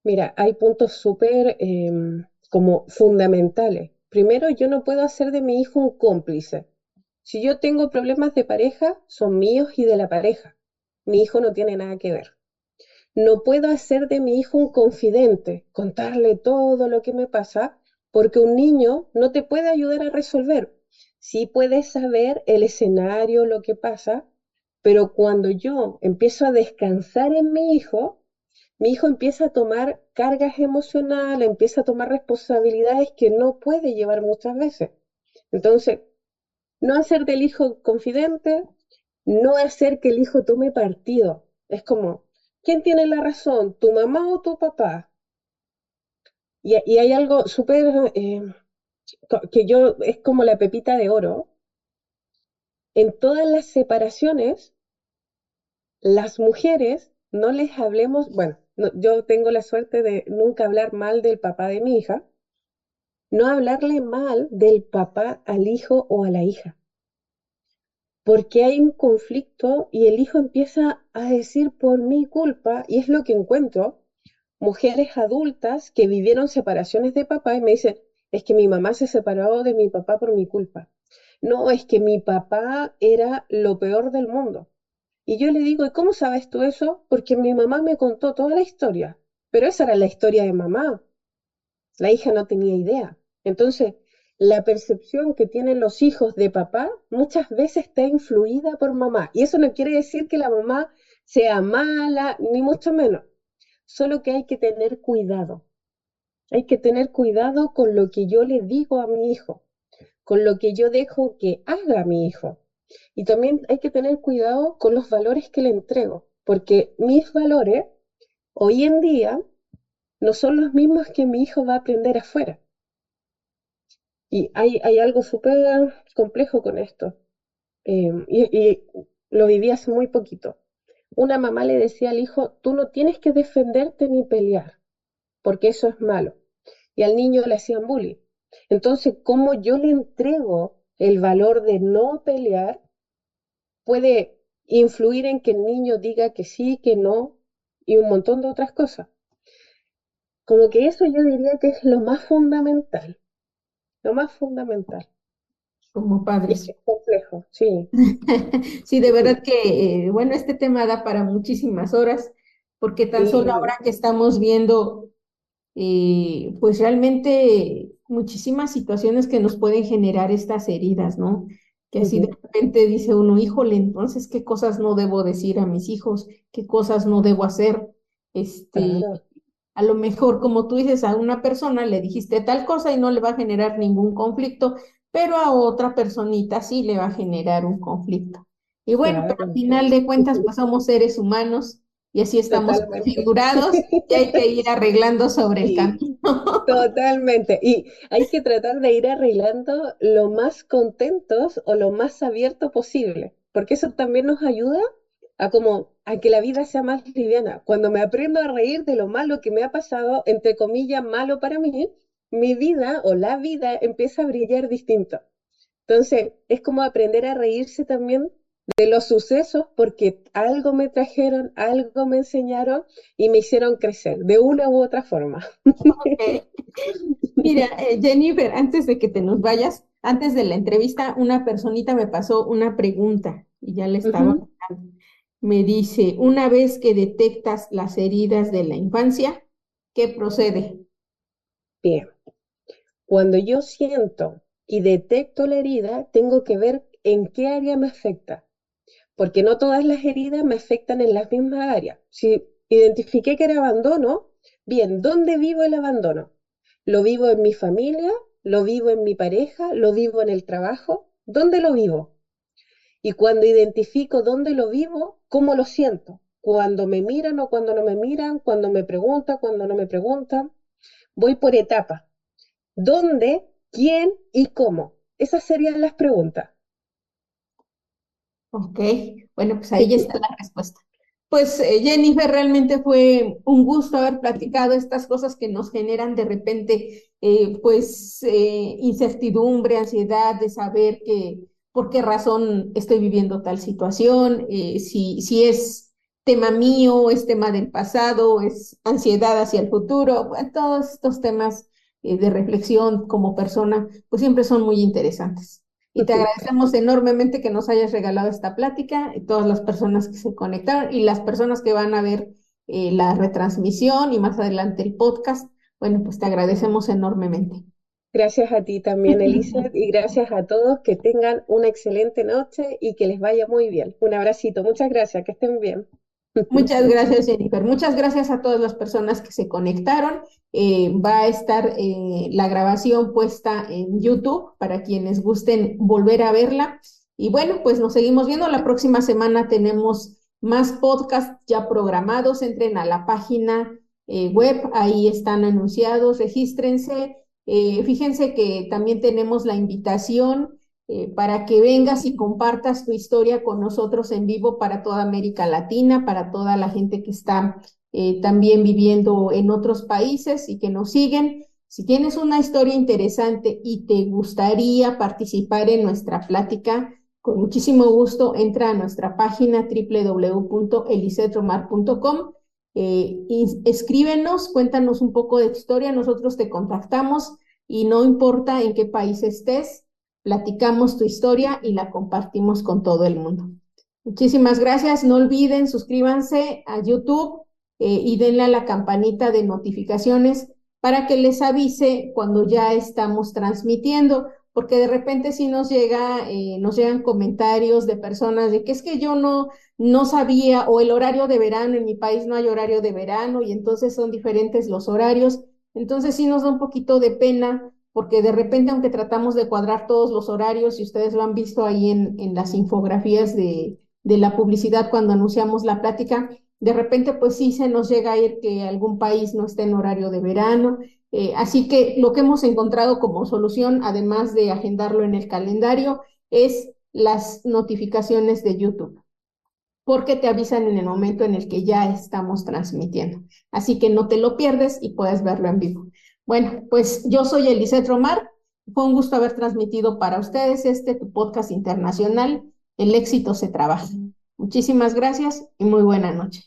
[SPEAKER 1] Mira, hay puntos súper em, como fundamentales. Primero, yo no puedo hacer de mi hijo un cómplice. Si yo tengo problemas de pareja, son míos y de la pareja. Mi hijo no tiene nada que ver. No puedo hacer de mi hijo un confidente, contarle todo lo que me pasa, porque un niño no te puede ayudar a resolver. Sí puedes saber el escenario, lo que pasa, pero cuando yo empiezo a descansar en mi hijo, mi hijo empieza a tomar cargas emocionales, empieza a tomar responsabilidades que no puede llevar muchas veces. Entonces, no hacer del hijo confidente, no hacer que el hijo tome partido. Es como, ¿quién tiene la razón? ¿Tu mamá o tu papá? Y, hay algo súper, eh, que yo, es como la pepita de oro. En todas las separaciones, las mujeres no les hablemos, bueno, yo tengo la suerte de nunca hablar mal del papá de mi hija, no hablarle mal del papá al hijo o a la hija. Porque hay un conflicto y el hijo empieza a decir por mi culpa, y es lo que encuentro, mujeres adultas que vivieron separaciones de papá y me dicen, es que mi mamá se separó de mi papá por mi culpa. No, es que mi papá era lo peor del mundo. Y yo le digo, ¿y cómo sabes tú eso? Porque mi mamá me contó toda la historia, pero esa era la historia de mamá. La hija no tenía idea. Entonces, la percepción que tienen los hijos de papá muchas veces está influida por mamá. Y eso no quiere decir que la mamá sea mala, ni mucho menos. Solo que hay que tener cuidado. Hay que tener cuidado con lo que yo le digo a mi hijo, con lo que yo dejo que haga mi hijo. Y también hay que tener cuidado con los valores que le entrego, porque mis valores hoy en día no son los mismos que mi hijo va a aprender afuera. Y hay, algo súper complejo con esto. Em, y, lo viví hace muy poquito. Una mamá le decía al hijo, tú no tienes que defenderte ni pelear, porque eso es malo. Y al niño le hacían bullying. Entonces, ¿cómo yo le entrego el valor de no pelear puede influir en que el niño diga que sí, que no y un montón de otras cosas. Como que eso yo diría que es lo más fundamental, lo más fundamental.
[SPEAKER 2] Como padres.
[SPEAKER 1] Es complejo, sí.
[SPEAKER 2] sí, de verdad que, eh, bueno, este tema da para muchísimas horas, porque tan solo ahora que estamos viendo, eh, pues realmente muchísimas situaciones que nos pueden generar estas heridas, ¿no? que así de repente dice uno, híjole, entonces, ¿qué cosas no debo decir a mis hijos? ¿Qué cosas no debo hacer? Este, a lo mejor, como tú dices, a una persona le dijiste tal cosa y no le va a generar ningún conflicto, pero a otra personita sí le va a generar un conflicto. Y bueno, pero al final de cuentas, pues somos seres humanos y así estamos configurados y hay que ir arreglando sobre el camino.
[SPEAKER 1] Totalmente. Y hay que tratar de ir arreglando lo más contentos o lo más abierto posible, porque eso también nos ayuda a como a que la vida sea más liviana. Cuando me aprendo a reír de lo malo que me ha pasado, entre comillas, malo para mí, mi vida o la vida empieza a brillar distinto. Entonces, es como aprender a reírse también de los sucesos porque algo me trajeron, algo me enseñaron y me hicieron crecer de una u otra forma.
[SPEAKER 2] Mira, eh, Jennifer, antes de que te nos vayas, antes de la entrevista, una personita me pasó una pregunta y ya le estaba Me dice, una vez que detectas las heridas de la infancia, ¿qué procede?
[SPEAKER 1] Bien, cuando yo siento y detecto la herida, tengo que ver en qué área me afecta porque no todas las heridas me afectan en las mismas áreas. Si identifiqué que era abandono, bien, ¿dónde vivo el abandono? ¿Lo vivo en mi familia? ¿Lo vivo en mi pareja? ¿Lo vivo en el trabajo? ¿Dónde lo vivo? Y cuando identifico dónde lo vivo, ¿cómo lo siento? Cuando me miran o cuando no me miran, cuando me preguntan, cuando no me preguntan. Voy por etapas. ¿Dónde, quién y cómo? Esas serían las preguntas.
[SPEAKER 2] Ok, bueno, pues ahí está la respuesta. Pues eh, Jennifer, realmente fue un gusto haber platicado estas cosas que nos generan de repente, eh, pues, eh, incertidumbre, ansiedad de saber que, por qué razón estoy viviendo tal situación, si, si es tema mío, es tema del pasado, es ansiedad hacia el futuro, todos estos temas de reflexión como persona, pues siempre son muy interesantes. Y te agradecemos enormemente que nos hayas regalado esta plática, y todas las personas que se conectaron y las personas que van a ver eh, la retransmisión y más adelante el podcast. Bueno, pues te agradecemos enormemente.
[SPEAKER 1] Gracias a ti también, Elizabeth, y gracias a todos. Que tengan una excelente noche y que les vaya muy bien. Un abracito. Muchas gracias. Que estén bien.
[SPEAKER 2] Muchas gracias, Jennifer. Muchas gracias a todas las personas que se conectaron. Eh, va a estar eh, la grabación puesta en YouTube para quienes gusten volver a verla. Y bueno, pues nos seguimos viendo. La próxima semana tenemos más podcasts ya programados. Entren a la página eh, web, ahí están anunciados, regístrense. fíjense que también tenemos la invitación eh, para que vengas y compartas tu historia con nosotros en vivo para toda América Latina, para toda la gente que está eh, también viviendo en otros países y que nos siguen. Si tienes una historia interesante y te gustaría participar en nuestra plática, con muchísimo gusto entra a nuestra página www.elicetromar.com. Eh, escríbenos, cuéntanos un poco de tu historia, nosotros te contactamos y no importa en qué país estés, platicamos tu historia y la compartimos con todo el mundo. Muchísimas gracias. No olviden, suscríbanse a YouTube eh, y denle a la campanita de notificaciones para que les avise cuando ya estamos transmitiendo, porque de repente si nos llega, eh, nos llegan comentarios de personas de que es que yo no, no sabía, o el horario de verano, en mi país no hay horario de verano, y entonces son diferentes los horarios. Entonces sí nos da un poquito de pena porque de repente, aunque tratamos de cuadrar todos los horarios, y ustedes lo han visto ahí en, las infografías de, de, la publicidad cuando anunciamos la plática, de repente pues sí se nos llega a ir que algún país no esté en horario de verano. Eh, así que lo que hemos encontrado como solución, además de agendarlo en el calendario, es las notificaciones de YouTube porque te avisan en el momento en el que ya estamos transmitiendo. Así que no te lo pierdes y puedes verlo en vivo. Bueno, pues yo soy Eliseth Romar. Fue un gusto haber transmitido para ustedes este tu podcast internacional. El éxito se trabaja. Muchísimas gracias y muy buena noche.